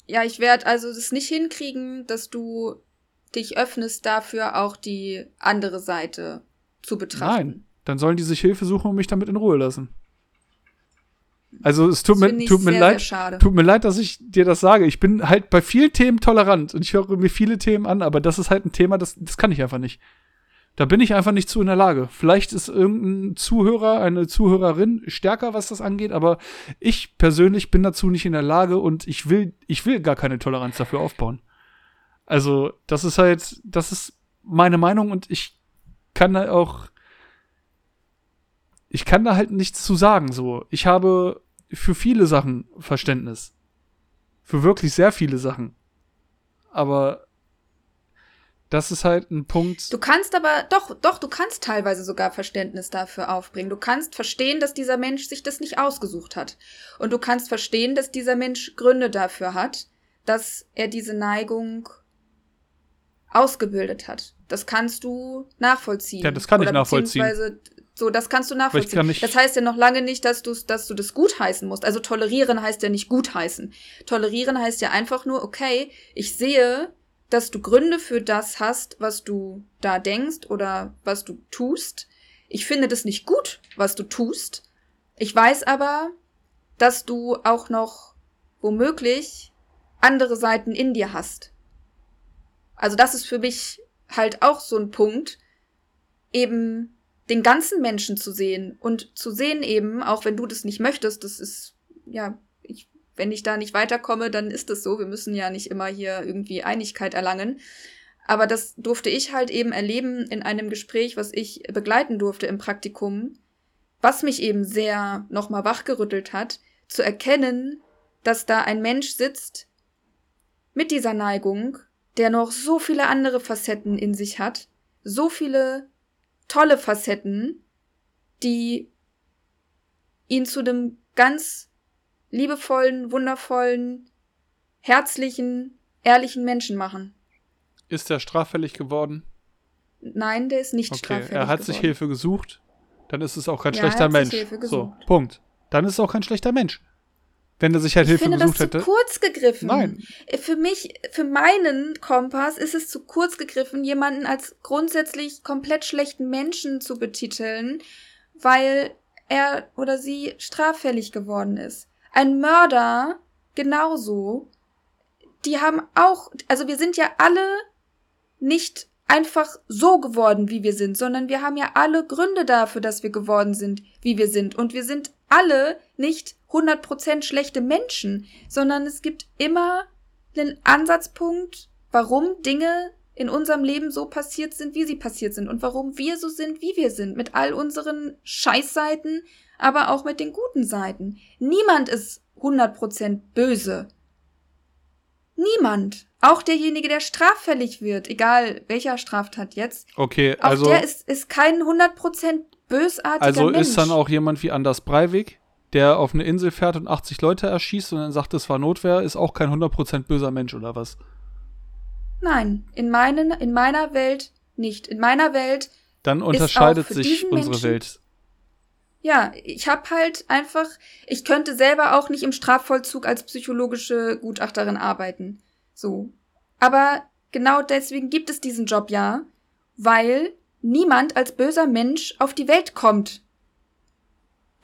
Ja, ich werde also das nicht hinkriegen, dass du dich öffnest dafür, auch die andere Seite zu betrachten. Nein, dann sollen die sich Hilfe suchen und mich damit in Ruhe lassen. Also es tut, mir, tut mir sehr, leid, sehr tut mir leid, dass ich dir das sage. Ich bin halt bei vielen Themen tolerant und ich höre mir viele Themen an, aber das ist halt ein Thema, das, das kann ich einfach nicht. Da bin ich einfach nicht zu in der Lage. Vielleicht ist irgendein Zuhörer, eine Zuhörerin stärker, was das angeht, aber ich persönlich bin dazu nicht in der Lage und ich will, ich will gar keine Toleranz dafür aufbauen. Also, das ist halt, das ist meine Meinung und ich kann da auch, ich kann da halt nichts zu sagen, so. Ich habe für viele Sachen Verständnis. Für wirklich sehr viele Sachen. Aber das ist halt ein Punkt. Du kannst aber, doch, doch, du kannst teilweise sogar Verständnis dafür aufbringen. Du kannst verstehen, dass dieser Mensch sich das nicht ausgesucht hat. Und du kannst verstehen, dass dieser Mensch Gründe dafür hat, dass er diese Neigung ausgebildet hat. Das kannst du nachvollziehen. Ja, das kann ich nachvollziehen. So, das kannst du nachvollziehen. Kann das heißt ja noch lange nicht, dass, du's, dass du das gutheißen musst. Also tolerieren heißt ja nicht gutheißen. Tolerieren heißt ja einfach nur, okay, ich sehe, dass du Gründe für das hast, was du da denkst oder was du tust. Ich finde das nicht gut, was du tust. Ich weiß aber, dass du auch noch womöglich andere Seiten in dir hast. Also das ist für mich halt auch so ein Punkt, eben den ganzen Menschen zu sehen und zu sehen eben, auch wenn du das nicht möchtest, das ist, ja, ich, wenn ich da nicht weiterkomme, dann ist das so. Wir müssen ja nicht immer hier irgendwie Einigkeit erlangen. Aber das durfte ich halt eben erleben in einem Gespräch, was ich begleiten durfte im Praktikum, was mich eben sehr nochmal wachgerüttelt hat, zu erkennen, dass da ein Mensch sitzt mit dieser Neigung, der noch so viele andere Facetten in sich hat, so viele tolle Facetten, die ihn zu dem ganz liebevollen, wundervollen, herzlichen, ehrlichen Menschen machen. Ist er straffällig geworden? Nein, der ist nicht okay, straffällig Er hat geworden. sich Hilfe gesucht, dann ist es auch kein ja, schlechter Mensch. So, Punkt. Dann ist es auch kein schlechter Mensch wenn er sich halt ich Hilfe finde gesucht das hätte. Zu kurz gegriffen. Nein. Für mich, für meinen Kompass ist es zu kurz gegriffen, jemanden als grundsätzlich komplett schlechten Menschen zu betiteln, weil er oder sie straffällig geworden ist. Ein Mörder genauso. Die haben auch, also wir sind ja alle nicht einfach so geworden, wie wir sind, sondern wir haben ja alle Gründe dafür, dass wir geworden sind, wie wir sind. Und wir sind alle nicht 100% schlechte Menschen, sondern es gibt immer einen Ansatzpunkt, warum Dinge in unserem Leben so passiert sind, wie sie passiert sind und warum wir so sind, wie wir sind, mit all unseren Scheißseiten, aber auch mit den guten Seiten. Niemand ist 100% böse. Niemand. Auch derjenige, der straffällig wird, egal welcher Straftat jetzt. Okay, also. Auch der ist, ist kein 100% bösartiger also Mensch. Also ist dann auch jemand wie Anders Breivik, der auf eine Insel fährt und 80 Leute erschießt und dann sagt, es war Notwehr, ist auch kein 100% böser Mensch oder was? Nein, in, meinen, in meiner Welt nicht. In meiner Welt. Dann unterscheidet sich unsere Menschen, Welt. Ja, ich habe halt einfach, ich könnte selber auch nicht im Strafvollzug als psychologische Gutachterin arbeiten. So. Aber genau deswegen gibt es diesen Job ja, weil niemand als böser Mensch auf die Welt kommt.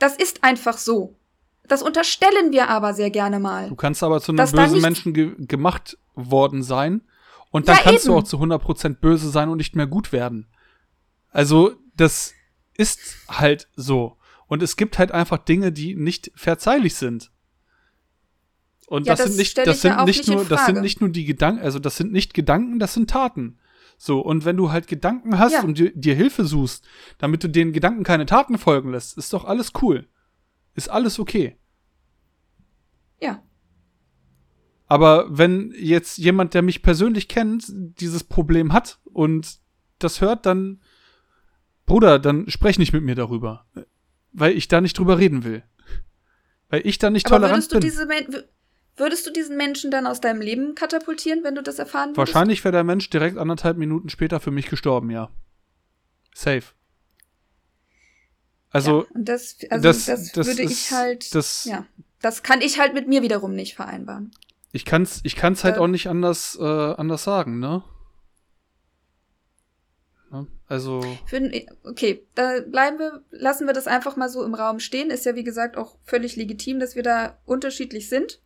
Das ist einfach so. Das unterstellen wir aber sehr gerne mal. Du kannst aber zu einem bösen Menschen ge gemacht worden sein und dann ja, kannst eben. du auch zu 100% böse sein und nicht mehr gut werden. Also, das ist halt so. Und es gibt halt einfach Dinge, die nicht verzeihlich sind. Und ja, das, das, sind nicht, das sind nicht nur, das sind nicht nur die Gedanken, also das sind nicht Gedanken, das sind Taten. So, und wenn du halt Gedanken hast ja. und dir, dir Hilfe suchst, damit du den Gedanken keine Taten folgen lässt, ist doch alles cool. Ist alles okay. Ja. Aber wenn jetzt jemand, der mich persönlich kennt, dieses Problem hat und das hört, dann, Bruder, dann sprech nicht mit mir darüber. Weil ich da nicht drüber reden will. Weil ich da nicht Aber tolerant würdest du bin. Diese Würdest du diesen Menschen dann aus deinem Leben katapultieren, wenn du das erfahren würdest? Wahrscheinlich wäre der Mensch direkt anderthalb Minuten später für mich gestorben, ja. Safe. Also, ja, und das, also das- das, das würde ist- ich halt, das- ja, das kann ich halt mit mir wiederum nicht vereinbaren. ich kann's, ich kann's halt Äh. auch nicht anders, äh, anders sagen, ne? Ne? Also, Für, okay, da bleiben wir, lassen wir das einfach mal so im Raum stehen. Ist ja, wie gesagt, auch völlig legitim, dass wir da unterschiedlich sind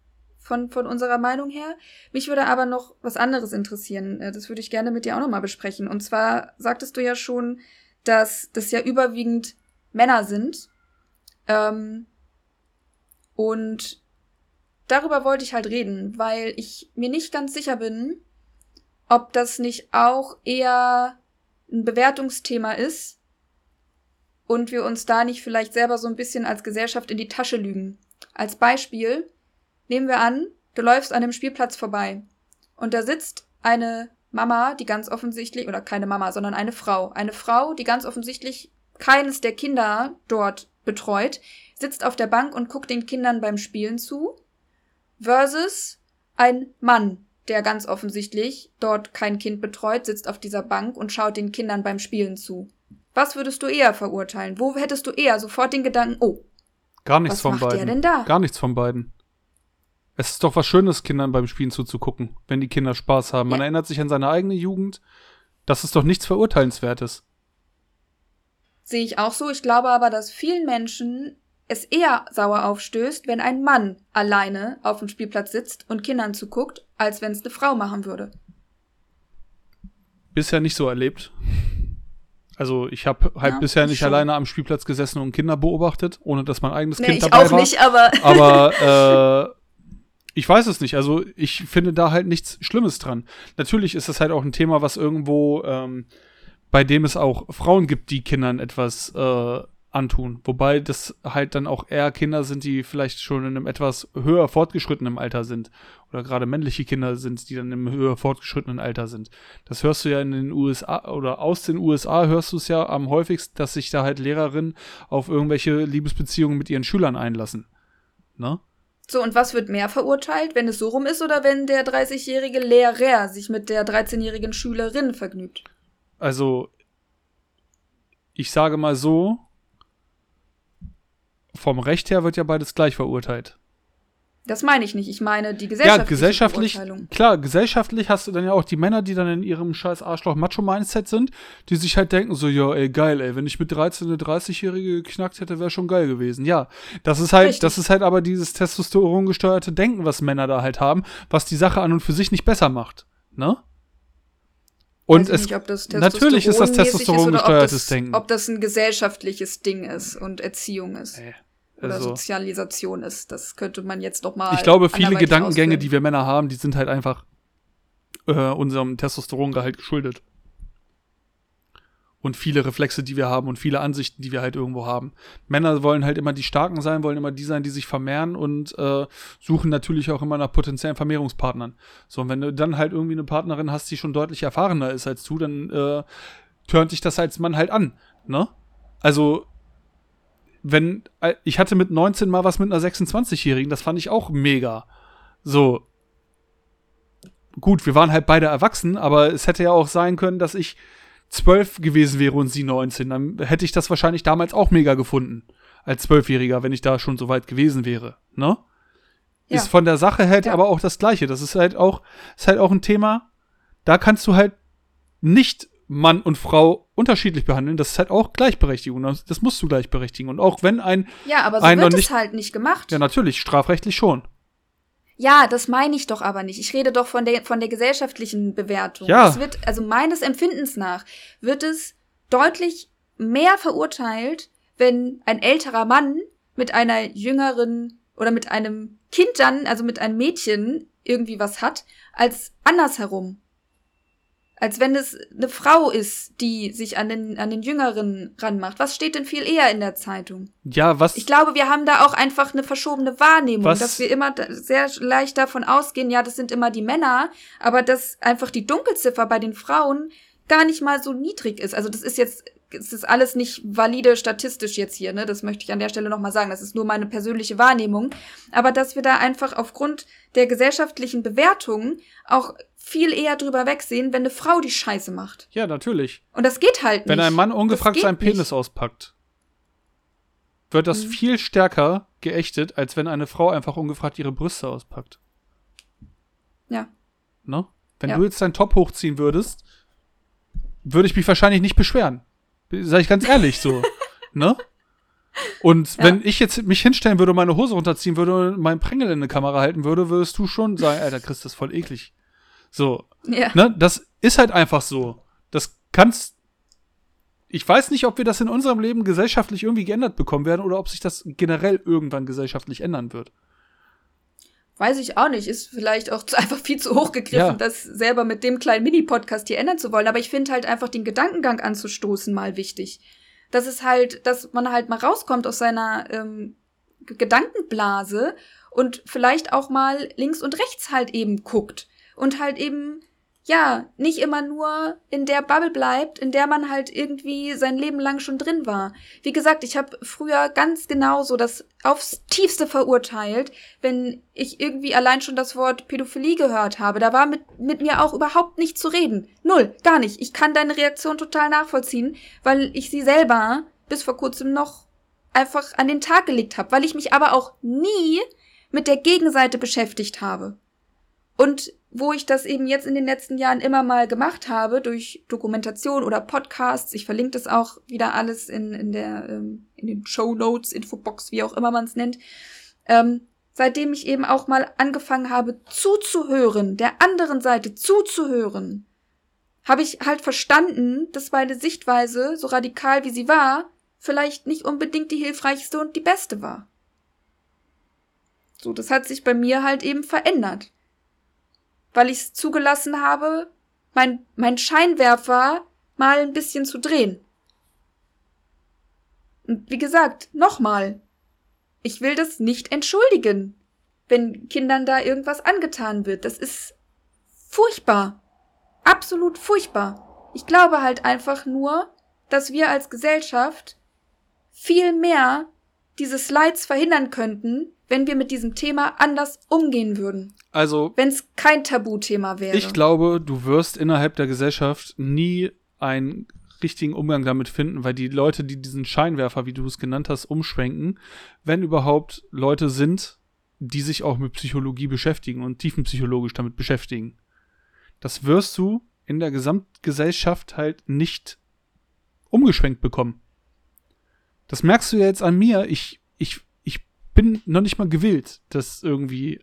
von, von unserer Meinung her. Mich würde aber noch was anderes interessieren. Äh, Das würde ich gerne mit dir auch nochmal besprechen. Und zwar sagtest du ja schon, dass das ja überwiegend Männer sind. Ähm, und darüber wollte ich halt reden, weil ich mir nicht ganz sicher bin, ob das nicht auch eher ein Bewertungsthema ist und wir uns da nicht vielleicht selber so ein bisschen als Gesellschaft in die Tasche lügen. Als Beispiel nehmen wir an, du läufst an einem Spielplatz vorbei und da sitzt eine Mama, die ganz offensichtlich, oder keine Mama, sondern eine Frau, eine Frau, die ganz offensichtlich keines der Kinder dort betreut, sitzt auf der Bank und guckt den Kindern beim Spielen zu, versus ein Mann, der ganz offensichtlich dort kein Kind betreut, sitzt auf dieser Bank und schaut den Kindern beim Spielen zu. Was würdest du eher verurteilen? Wo hättest du eher sofort den Gedanken, oh, gar nichts was von macht beiden. der denn da? Gar nichts von beiden. Es ist doch was Schönes, Kindern beim Spielen zuzugucken, wenn die Kinder Spaß haben. Man Ja. erinnert sich an seine eigene Jugend. Das ist doch nichts Verurteilenswertes. Sehe ich auch so. Ich glaube aber, dass vielen Menschen es eher sauer aufstößt, wenn ein Mann alleine auf dem Spielplatz sitzt und Kindern zuguckt, als wenn es eine Frau machen würde. Bisher nicht so erlebt. Also ich habe halt Ja, bisher ich nicht schon. alleine am Spielplatz gesessen und Kinder beobachtet, ohne dass mein eigenes Nee, Kind ich dabei auch war. nicht, aber Aber äh, ich weiß es nicht. Also ich finde da halt nichts Schlimmes dran. Natürlich ist das halt auch ein Thema, was irgendwo, ähm, bei dem es auch Frauen gibt, die Kindern etwas äh, antun. Wobei das halt dann auch eher Kinder sind, die vielleicht schon in einem etwas höher fortgeschrittenen Alter sind. Oder gerade männliche Kinder sind, die dann im höher fortgeschrittenen Alter sind. Das hörst du ja in den USA oder aus den USA hörst du es ja am häufigsten, dass sich da halt Lehrerinnen auf irgendwelche Liebesbeziehungen mit ihren Schülern einlassen. Ne? So, und was wird mehr verurteilt, wenn es so rum ist oder wenn der 30-jährige Lehrer sich mit der 13-jährigen Schülerin vergnügt? Also, ich sage mal so, vom Recht her wird ja beides gleich verurteilt. Das meine ich nicht. Ich meine die Ja, gesellschaftliche gesellschaftlich, Beurteilung. klar, gesellschaftlich hast du dann ja auch die Männer, die dann in ihrem scheiß Arschloch-Macho-Mindset sind, die sich halt denken so, ja, ey, geil, ey, wenn ich mit 13 eine 30-Jährige geknackt hätte, wäre schon geil gewesen. Ja, das ist halt, Richtig. das ist halt aber dieses testosterongesteuerte Denken, was Männer da halt haben, was die Sache an und für sich nicht besser macht, ne? Und es, nicht, natürlich ist das ob das, Denken. Ob das ein gesellschaftliches Ding ist und Erziehung ist. Ey, Oder also- Sozialisation ist. Das könnte man jetzt doch mal. ich glaube, viele Gedankengänge, ausführen. die wir Männer haben, die sind halt einfach äh, unserem Testosterongehalt geschuldet. Und viele Reflexe, die wir haben und viele Ansichten, die wir halt irgendwo haben. Männer wollen halt immer die Starken sein, wollen immer die sein, die sich vermehren und äh, suchen natürlich auch immer nach potenziellen Vermehrungspartnern. So, und wenn du dann halt irgendwie eine Partnerin hast, die schon deutlich erfahrener ist als du, dann äh, turnt dich das als Mann halt an, ne? Also, wenn, äh, ich hatte mit 19 mal was mit einer 26-Jährigen, das fand ich auch mega. So. Gut, wir waren halt beide erwachsen, aber es hätte ja auch sein können, dass ich 12 gewesen wäre und sie 19. Dann hätte ich das wahrscheinlich damals auch mega gefunden. Als Zwölfjähriger, wenn ich da schon so weit gewesen wäre, ne? Ja. Ist von der Sache halt Ja. aber auch das Gleiche. Das ist halt auch, ist halt auch ein Thema, da kannst du halt nicht Mann und Frau unterschiedlich behandeln. Das ist halt auch Gleichberechtigung. Das, musst du gleichberechtigen. Und auch wenn ein, Ja, aber so Ein wird es nicht- halt nicht gemacht. ja natürlich, strafrechtlich schon. Ja, das meine ich doch aber nicht. Ich rede doch von der, von der gesellschaftlichen Bewertung. Ja. Es wird, also meines Empfindens nach, wird es deutlich mehr verurteilt, wenn ein älterer Mann mit einer jüngeren oder mit einem Kind dann, also mit einem Mädchen irgendwie was hat, als andersherum. Als wenn es eine Frau ist, die sich an den, an den Jüngeren ranmacht. Was steht denn viel eher in der Zeitung? Ja, was. Ich glaube, wir haben da auch einfach eine verschobene Wahrnehmung, Was- dass wir immer sehr leicht davon ausgehen, ja, das sind immer die Männer, aber dass einfach die Dunkelziffer bei den Frauen gar nicht mal so niedrig ist. Also das ist jetzt, es ist alles nicht valide statistisch jetzt hier, ne? Das möchte ich an der Stelle nochmal sagen. Das ist nur meine persönliche Wahrnehmung. Aber dass wir da einfach aufgrund der gesellschaftlichen Bewertung auch viel eher drüber wegsehen, wenn eine Frau die Scheiße macht. ja, natürlich. Und das geht halt Wenn nicht. ein Mann ungefragt seinen Penis nicht. auspackt. wird das mhm. viel stärker geächtet, als wenn eine Frau einfach ungefragt ihre Brüste auspackt. Ja. Ne? Wenn ja. du jetzt deinen Top hochziehen würdest, würde ich mich wahrscheinlich nicht beschweren. Sag ich ganz ehrlich so. ne? Und ja. wenn ich jetzt mich hinstellen würde, meine Hose runterziehen würde und meinen Prängel in eine Kamera halten würde, würdest du schon sagen, Alter, Chris, das ist voll eklig. So. Ja. Ne? Das ist halt einfach so. Das kannst. Ich weiß nicht, ob wir das in unserem Leben gesellschaftlich irgendwie geändert bekommen werden oder ob sich das generell irgendwann gesellschaftlich ändern wird. Weiß ich auch nicht. Ist vielleicht auch einfach viel zu hoch gegriffen, ja. das selber mit dem kleinen Mini-Podcast hier ändern zu wollen. Aber ich finde halt einfach den Gedankengang anzustoßen mal wichtig. Das ist halt, dass man halt mal rauskommt aus seiner ähm, Gedankenblase und vielleicht auch mal links und rechts halt eben guckt und halt eben ja, nicht immer nur in der Bubble bleibt, in der man halt irgendwie sein Leben lang schon drin war. Wie gesagt, ich habe früher ganz genauso das aufs tiefste verurteilt, wenn ich irgendwie allein schon das Wort Pädophilie gehört habe. Da war mit, mit mir auch überhaupt nicht zu reden. Null, gar nicht. Ich kann deine Reaktion total nachvollziehen, weil ich sie selber bis vor kurzem noch einfach an den Tag gelegt habe, weil ich mich aber auch nie mit der Gegenseite beschäftigt habe. Und wo ich das eben jetzt in den letzten Jahren immer mal gemacht habe, durch Dokumentation oder Podcasts, ich verlinke das auch wieder alles in, in der, ähm, in den Show Notes, Infobox, wie auch immer man es nennt, ähm, seitdem ich eben auch mal angefangen habe zuzuhören, der anderen Seite zuzuhören, habe ich halt verstanden, dass meine Sichtweise, so radikal wie sie war, vielleicht nicht unbedingt die hilfreichste und die beste war. So, das hat sich bei mir halt eben verändert weil ich es zugelassen habe, mein, mein Scheinwerfer mal ein bisschen zu drehen. Und wie gesagt, nochmal. Ich will das nicht entschuldigen, wenn Kindern da irgendwas angetan wird. Das ist furchtbar. Absolut furchtbar. Ich glaube halt einfach nur, dass wir als Gesellschaft viel mehr diese Slides verhindern könnten, wenn wir mit diesem Thema anders umgehen würden. Also. Wenn es kein Tabuthema wäre. Ich glaube, du wirst innerhalb der Gesellschaft nie einen richtigen Umgang damit finden, weil die Leute, die diesen Scheinwerfer, wie du es genannt hast, umschwenken, wenn überhaupt Leute sind, die sich auch mit Psychologie beschäftigen und tiefenpsychologisch damit beschäftigen. Das wirst du in der Gesamtgesellschaft halt nicht umgeschwenkt bekommen. Das merkst du ja jetzt an mir. Ich, ich bin noch nicht mal gewillt, das irgendwie.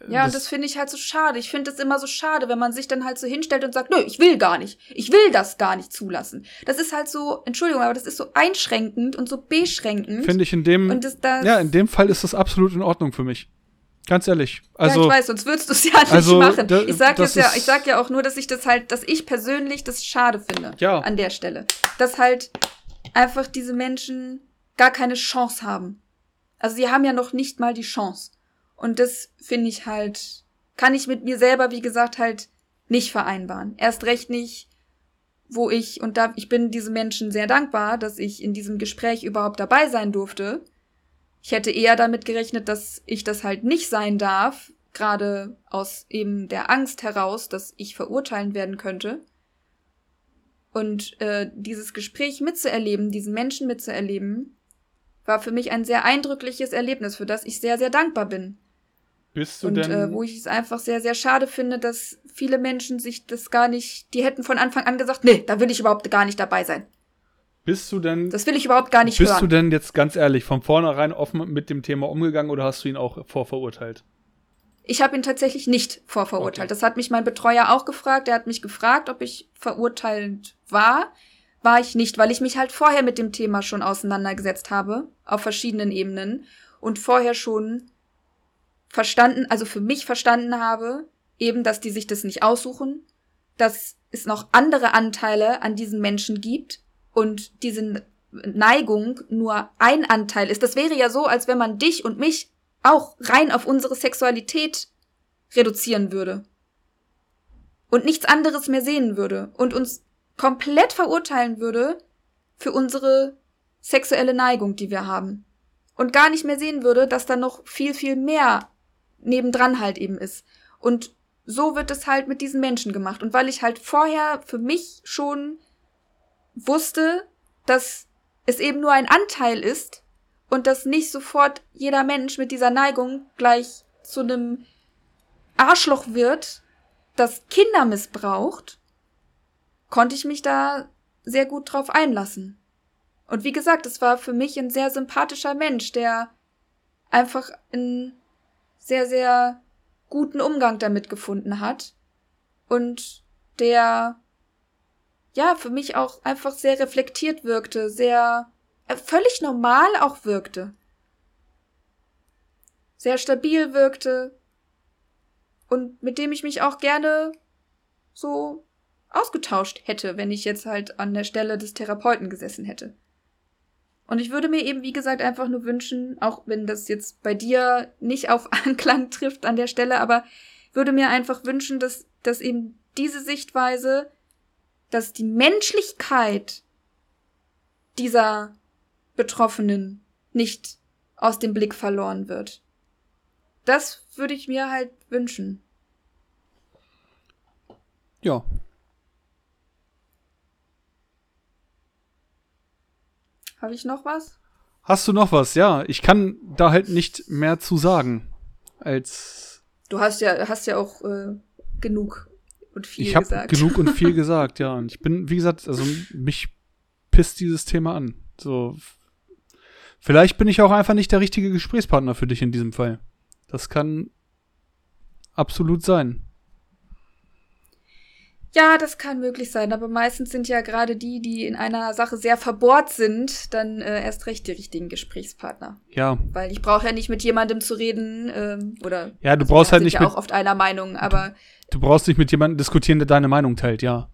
Äh, ja, das, das finde ich halt so schade. Ich finde es immer so schade, wenn man sich dann halt so hinstellt und sagt, nö, ich will gar nicht. Ich will das gar nicht zulassen. Das ist halt so, Entschuldigung, aber das ist so einschränkend und so beschränkend. Finde ich in dem, und das, das, ja, in dem Fall ist das absolut in Ordnung für mich. Ganz ehrlich. Also, ja, ich weiß, sonst würdest du es ja nicht also, machen. Ich sag jetzt ja, ich sag ja auch nur, dass ich das halt, dass ich persönlich das schade finde. Ja. An der Stelle. Dass halt einfach diese Menschen gar keine Chance haben. Also sie haben ja noch nicht mal die Chance. Und das finde ich halt, kann ich mit mir selber, wie gesagt, halt nicht vereinbaren. Erst recht nicht, wo ich, und da, ich bin diesen Menschen sehr dankbar, dass ich in diesem Gespräch überhaupt dabei sein durfte. Ich hätte eher damit gerechnet, dass ich das halt nicht sein darf, gerade aus eben der Angst heraus, dass ich verurteilen werden könnte. Und äh, dieses Gespräch mitzuerleben, diesen Menschen mitzuerleben, war für mich ein sehr eindrückliches Erlebnis, für das ich sehr, sehr dankbar bin. Bist du und, denn? Äh, wo ich es einfach sehr, sehr schade finde, dass viele Menschen sich das gar nicht, die hätten von Anfang an gesagt, nee, da will ich überhaupt gar nicht dabei sein. Bist du denn? Das will ich überhaupt gar nicht bist hören. Bist du denn jetzt ganz ehrlich von vornherein offen mit dem Thema umgegangen oder hast du ihn auch vorverurteilt? Ich habe ihn tatsächlich nicht vorverurteilt. Okay. Das hat mich mein Betreuer auch gefragt. Er hat mich gefragt, ob ich verurteilt war war ich nicht, weil ich mich halt vorher mit dem Thema schon auseinandergesetzt habe, auf verschiedenen Ebenen und vorher schon verstanden, also für mich verstanden habe, eben, dass die sich das nicht aussuchen, dass es noch andere Anteile an diesen Menschen gibt und diese Neigung nur ein Anteil ist. Das wäre ja so, als wenn man dich und mich auch rein auf unsere Sexualität reduzieren würde und nichts anderes mehr sehen würde und uns komplett verurteilen würde für unsere sexuelle Neigung, die wir haben. Und gar nicht mehr sehen würde, dass da noch viel, viel mehr nebendran halt eben ist. Und so wird es halt mit diesen Menschen gemacht. Und weil ich halt vorher für mich schon wusste, dass es eben nur ein Anteil ist und dass nicht sofort jeder Mensch mit dieser Neigung gleich zu einem Arschloch wird, das Kinder missbraucht, konnte ich mich da sehr gut drauf einlassen. Und wie gesagt, es war für mich ein sehr sympathischer Mensch, der einfach einen sehr, sehr guten Umgang damit gefunden hat und der ja für mich auch einfach sehr reflektiert wirkte, sehr äh, völlig normal auch wirkte. Sehr stabil wirkte und mit dem ich mich auch gerne so ausgetauscht hätte, wenn ich jetzt halt an der Stelle des Therapeuten gesessen hätte. Und ich würde mir eben, wie gesagt, einfach nur wünschen, auch wenn das jetzt bei dir nicht auf Anklang trifft an der Stelle, aber würde mir einfach wünschen, dass, dass eben diese Sichtweise, dass die Menschlichkeit dieser Betroffenen nicht aus dem Blick verloren wird. Das würde ich mir halt wünschen. Ja, Habe ich noch was? Hast du noch was? Ja, ich kann da halt nicht mehr zu sagen als. Du hast ja, hast ja auch äh, genug und viel ich gesagt. genug und viel gesagt, ja. Und ich bin, wie gesagt, also mich pisst dieses Thema an. So, vielleicht bin ich auch einfach nicht der richtige Gesprächspartner für dich in diesem Fall. Das kann absolut sein. Ja, das kann möglich sein, aber meistens sind ja gerade die, die in einer Sache sehr verbohrt sind, dann äh, erst recht die richtigen Gesprächspartner. Ja. Weil ich brauche ja nicht mit jemandem zu reden, ähm, oder Ja, du brauchst wir halt sind nicht ja mit, auch oft einer Meinung, aber du brauchst nicht mit jemandem diskutieren, der deine Meinung teilt, ja.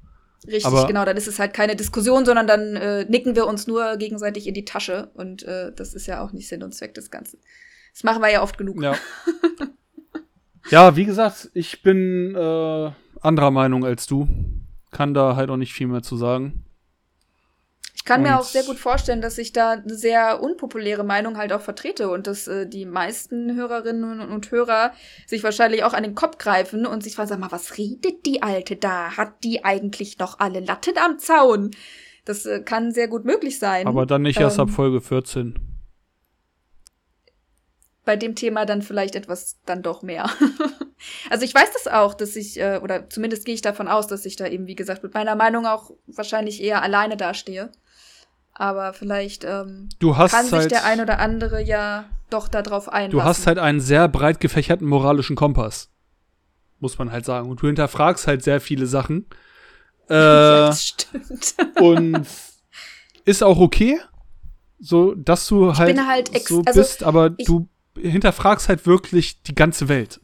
richtig, aber- genau, dann ist es halt keine Diskussion, sondern dann äh, nicken wir uns nur gegenseitig in die Tasche und äh, das ist ja auch nicht Sinn und Zweck des Ganzen. Das machen wir ja oft genug. Ja. ja, wie gesagt, ich bin äh, anderer Meinung als du. Kann da halt auch nicht viel mehr zu sagen. Ich kann mir Und- auch sehr gut vorstellen, dass ich da eine sehr unpopuläre Meinung halt auch vertrete und dass äh, die meisten Hörerinnen und, Hörer sich wahrscheinlich auch an den Kopf greifen und sich fragen, sag mal, was redet die Alte da? Hat die eigentlich noch alle Latten am Zaun? Das äh, kann sehr gut möglich sein. Aber dann nicht erst ab Ähm, Folge 14. bei dem Thema dann vielleicht etwas dann doch mehr. also ich weiß das auch, dass ich, äh, oder zumindest gehe ich davon aus, dass ich da eben, wie gesagt, mit meiner Meinung auch wahrscheinlich eher alleine dastehe. Aber vielleicht ähm, Du hast kann sich halt, der ein oder andere ja doch darauf einlassen. du hast halt einen sehr breit gefächerten moralischen Kompass. Muss man halt sagen. Und du hinterfragst halt sehr viele Sachen. Äh, das stimmt. und ist auch okay, so dass du halt, bin halt so also bist, aber ich- du hinterfragst halt wirklich die ganze Welt.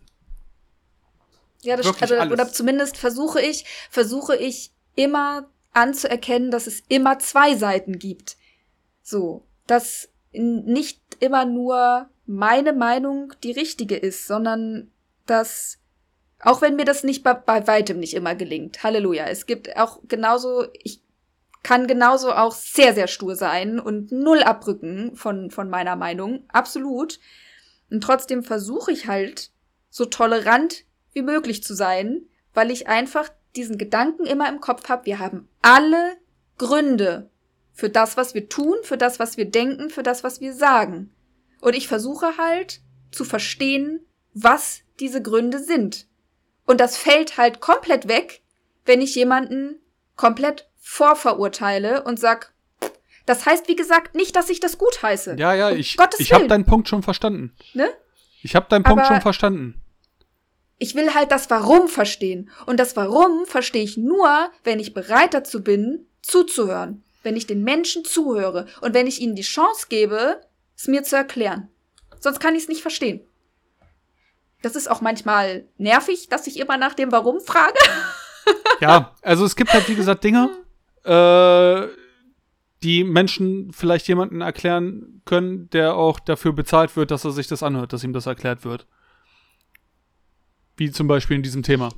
Ja, das Wirklich also, alles. oder zumindest versuche ich, versuche ich immer anzuerkennen, dass es immer zwei Seiten gibt. So, dass nicht immer nur meine Meinung die richtige ist, sondern dass auch wenn mir das nicht bei, bei weitem nicht immer gelingt, Halleluja, es gibt auch genauso, ich kann genauso auch sehr, sehr stur sein und null abrücken von, von meiner Meinung, absolut. Und trotzdem versuche ich halt, so tolerant wie möglich zu sein, weil ich einfach diesen Gedanken immer im Kopf habe, wir haben alle Gründe für das, was wir tun, für das, was wir denken, für das, was wir sagen. Und ich versuche halt zu verstehen, was diese Gründe sind. Und das fällt halt komplett weg, wenn ich jemanden komplett vorverurteile und sag, das heißt, wie gesagt, nicht, dass ich das gut heiße. Ja, ja, Um ich, Gottes ich habe deinen Punkt schon verstanden. Ne? Ich habe deinen Punkt Aber- schon verstanden. Ich will halt das Warum verstehen. Und das Warum verstehe ich nur, wenn ich bereit dazu bin, zuzuhören. Wenn ich den Menschen zuhöre und wenn ich ihnen die Chance gebe, es mir zu erklären. Sonst kann ich es nicht verstehen. Das ist auch manchmal nervig, dass ich immer nach dem Warum frage. Ja, also es gibt halt, wie gesagt, Dinge, äh, die Menschen vielleicht jemanden erklären können, der auch dafür bezahlt wird, dass er sich das anhört, dass ihm das erklärt wird. Wie zum Beispiel in diesem Thema.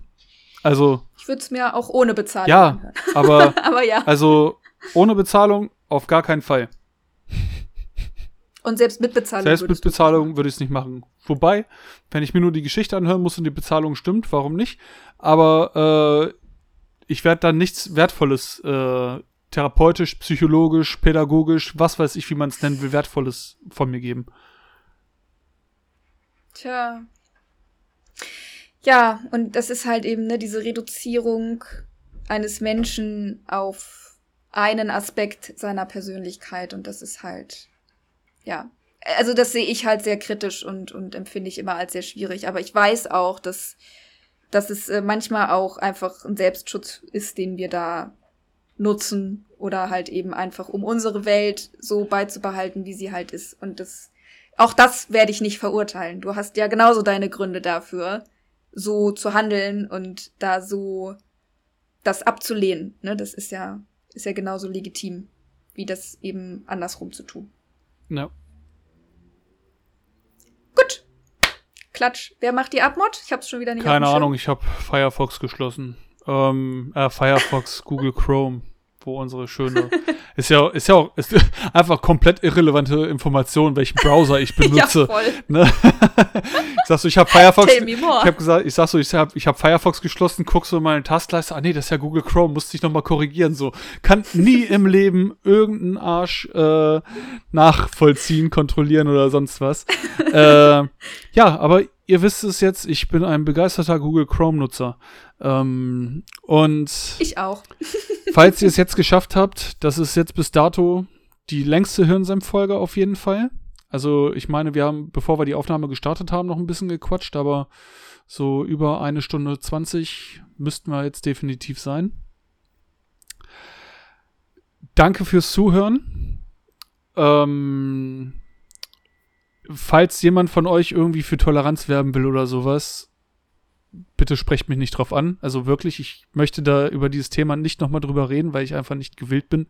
Also, Ich würde es mir auch ohne Bezahlung ja, anhören. aber, Aber ja. also, ohne Bezahlung auf gar keinen Fall. Und selbst mit Bezahlung. Selbst mit Bezahlung würde ich es nicht machen. Wobei, wenn ich mir nur die Geschichte anhören muss und die Bezahlung stimmt, warum nicht? Aber äh, ich werde da nichts Wertvolles äh, therapeutisch, psychologisch, pädagogisch, was weiß ich, wie man es nennen will, Wertvolles von mir geben? Tja. Ja, und das ist halt eben ne, diese Reduzierung eines Menschen auf einen Aspekt seiner Persönlichkeit und das ist halt, ja, also das sehe ich halt sehr kritisch und, und empfinde ich immer als sehr schwierig. Aber ich weiß auch, dass, dass es äh, manchmal auch einfach ein Selbstschutz ist, den wir da nutzen oder halt eben einfach, um unsere Welt so beizubehalten, wie sie halt ist. Und das, auch das werde ich nicht verurteilen. Du hast ja genauso deine Gründe dafür, so zu handeln und da so das abzulehnen. Ne? Das ist ja, ist ja genauso legitim, wie das eben andersrum zu tun. Ja. Gut. Klatsch. Wer macht die Abmod? Ich hab's schon wieder nicht Keine Ahnung, ich habe Firefox geschlossen. Ähm, äh, Firefox, Google Chrome wo unsere schöne ist ja ist ja auch ist einfach komplett irrelevante Information, welchen Browser ich benutze. ja. Ne? ich sag so, ich habe Firefox. Ich habe gesagt, ich sag so, ich habe ich hab Firefox geschlossen, guck so in meine Taskleiste. Ah nee, das ist ja Google Chrome, musste ich noch mal korrigieren. So kann nie im Leben irgendeinen Arsch äh, nachvollziehen, kontrollieren oder sonst was. äh, ja, aber ihr wisst es jetzt. Ich bin ein begeisterter Google Chrome Nutzer. Ähm, und ich auch. falls ihr es jetzt geschafft habt, das ist jetzt bis dato die längste Hirnsenf-Folge auf jeden Fall. Also ich meine, wir haben, bevor wir die Aufnahme gestartet haben, noch ein bisschen gequatscht, aber so über eine Stunde zwanzig müssten wir jetzt definitiv sein. Danke fürs Zuhören. Ähm, falls jemand von euch irgendwie für Toleranz werben will oder sowas, bitte sprecht mich nicht drauf an. Also wirklich, ich möchte da über dieses Thema nicht nochmal drüber reden, weil ich einfach nicht gewillt bin,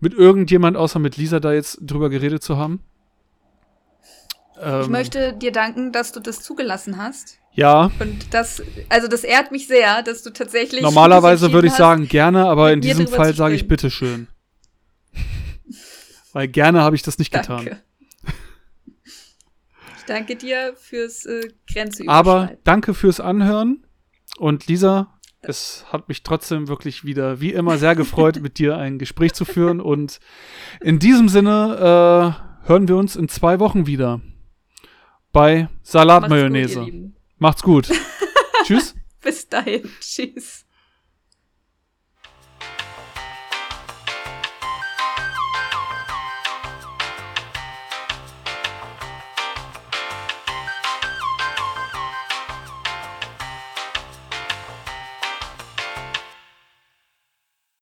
mit irgendjemand außer mit Lisa da jetzt drüber geredet zu haben. Ähm, ich möchte dir danken, dass du das zugelassen hast. Ja. Und das, also das ehrt mich sehr, dass du tatsächlich. Normalerweise würde ich sagen gerne, aber in diesem Fall sage ich bitteschön. Weil gerne habe ich das nicht Danke. getan. Danke dir fürs äh, Grenze Aber danke fürs Anhören. Und Lisa, es hat mich trotzdem wirklich wieder, wie immer, sehr gefreut, mit dir ein Gespräch zu führen. Und in diesem Sinne äh, hören wir uns in zwei Wochen wieder bei Salatmayonnaise. Macht's gut. Tschüss. Bis dahin. Tschüss.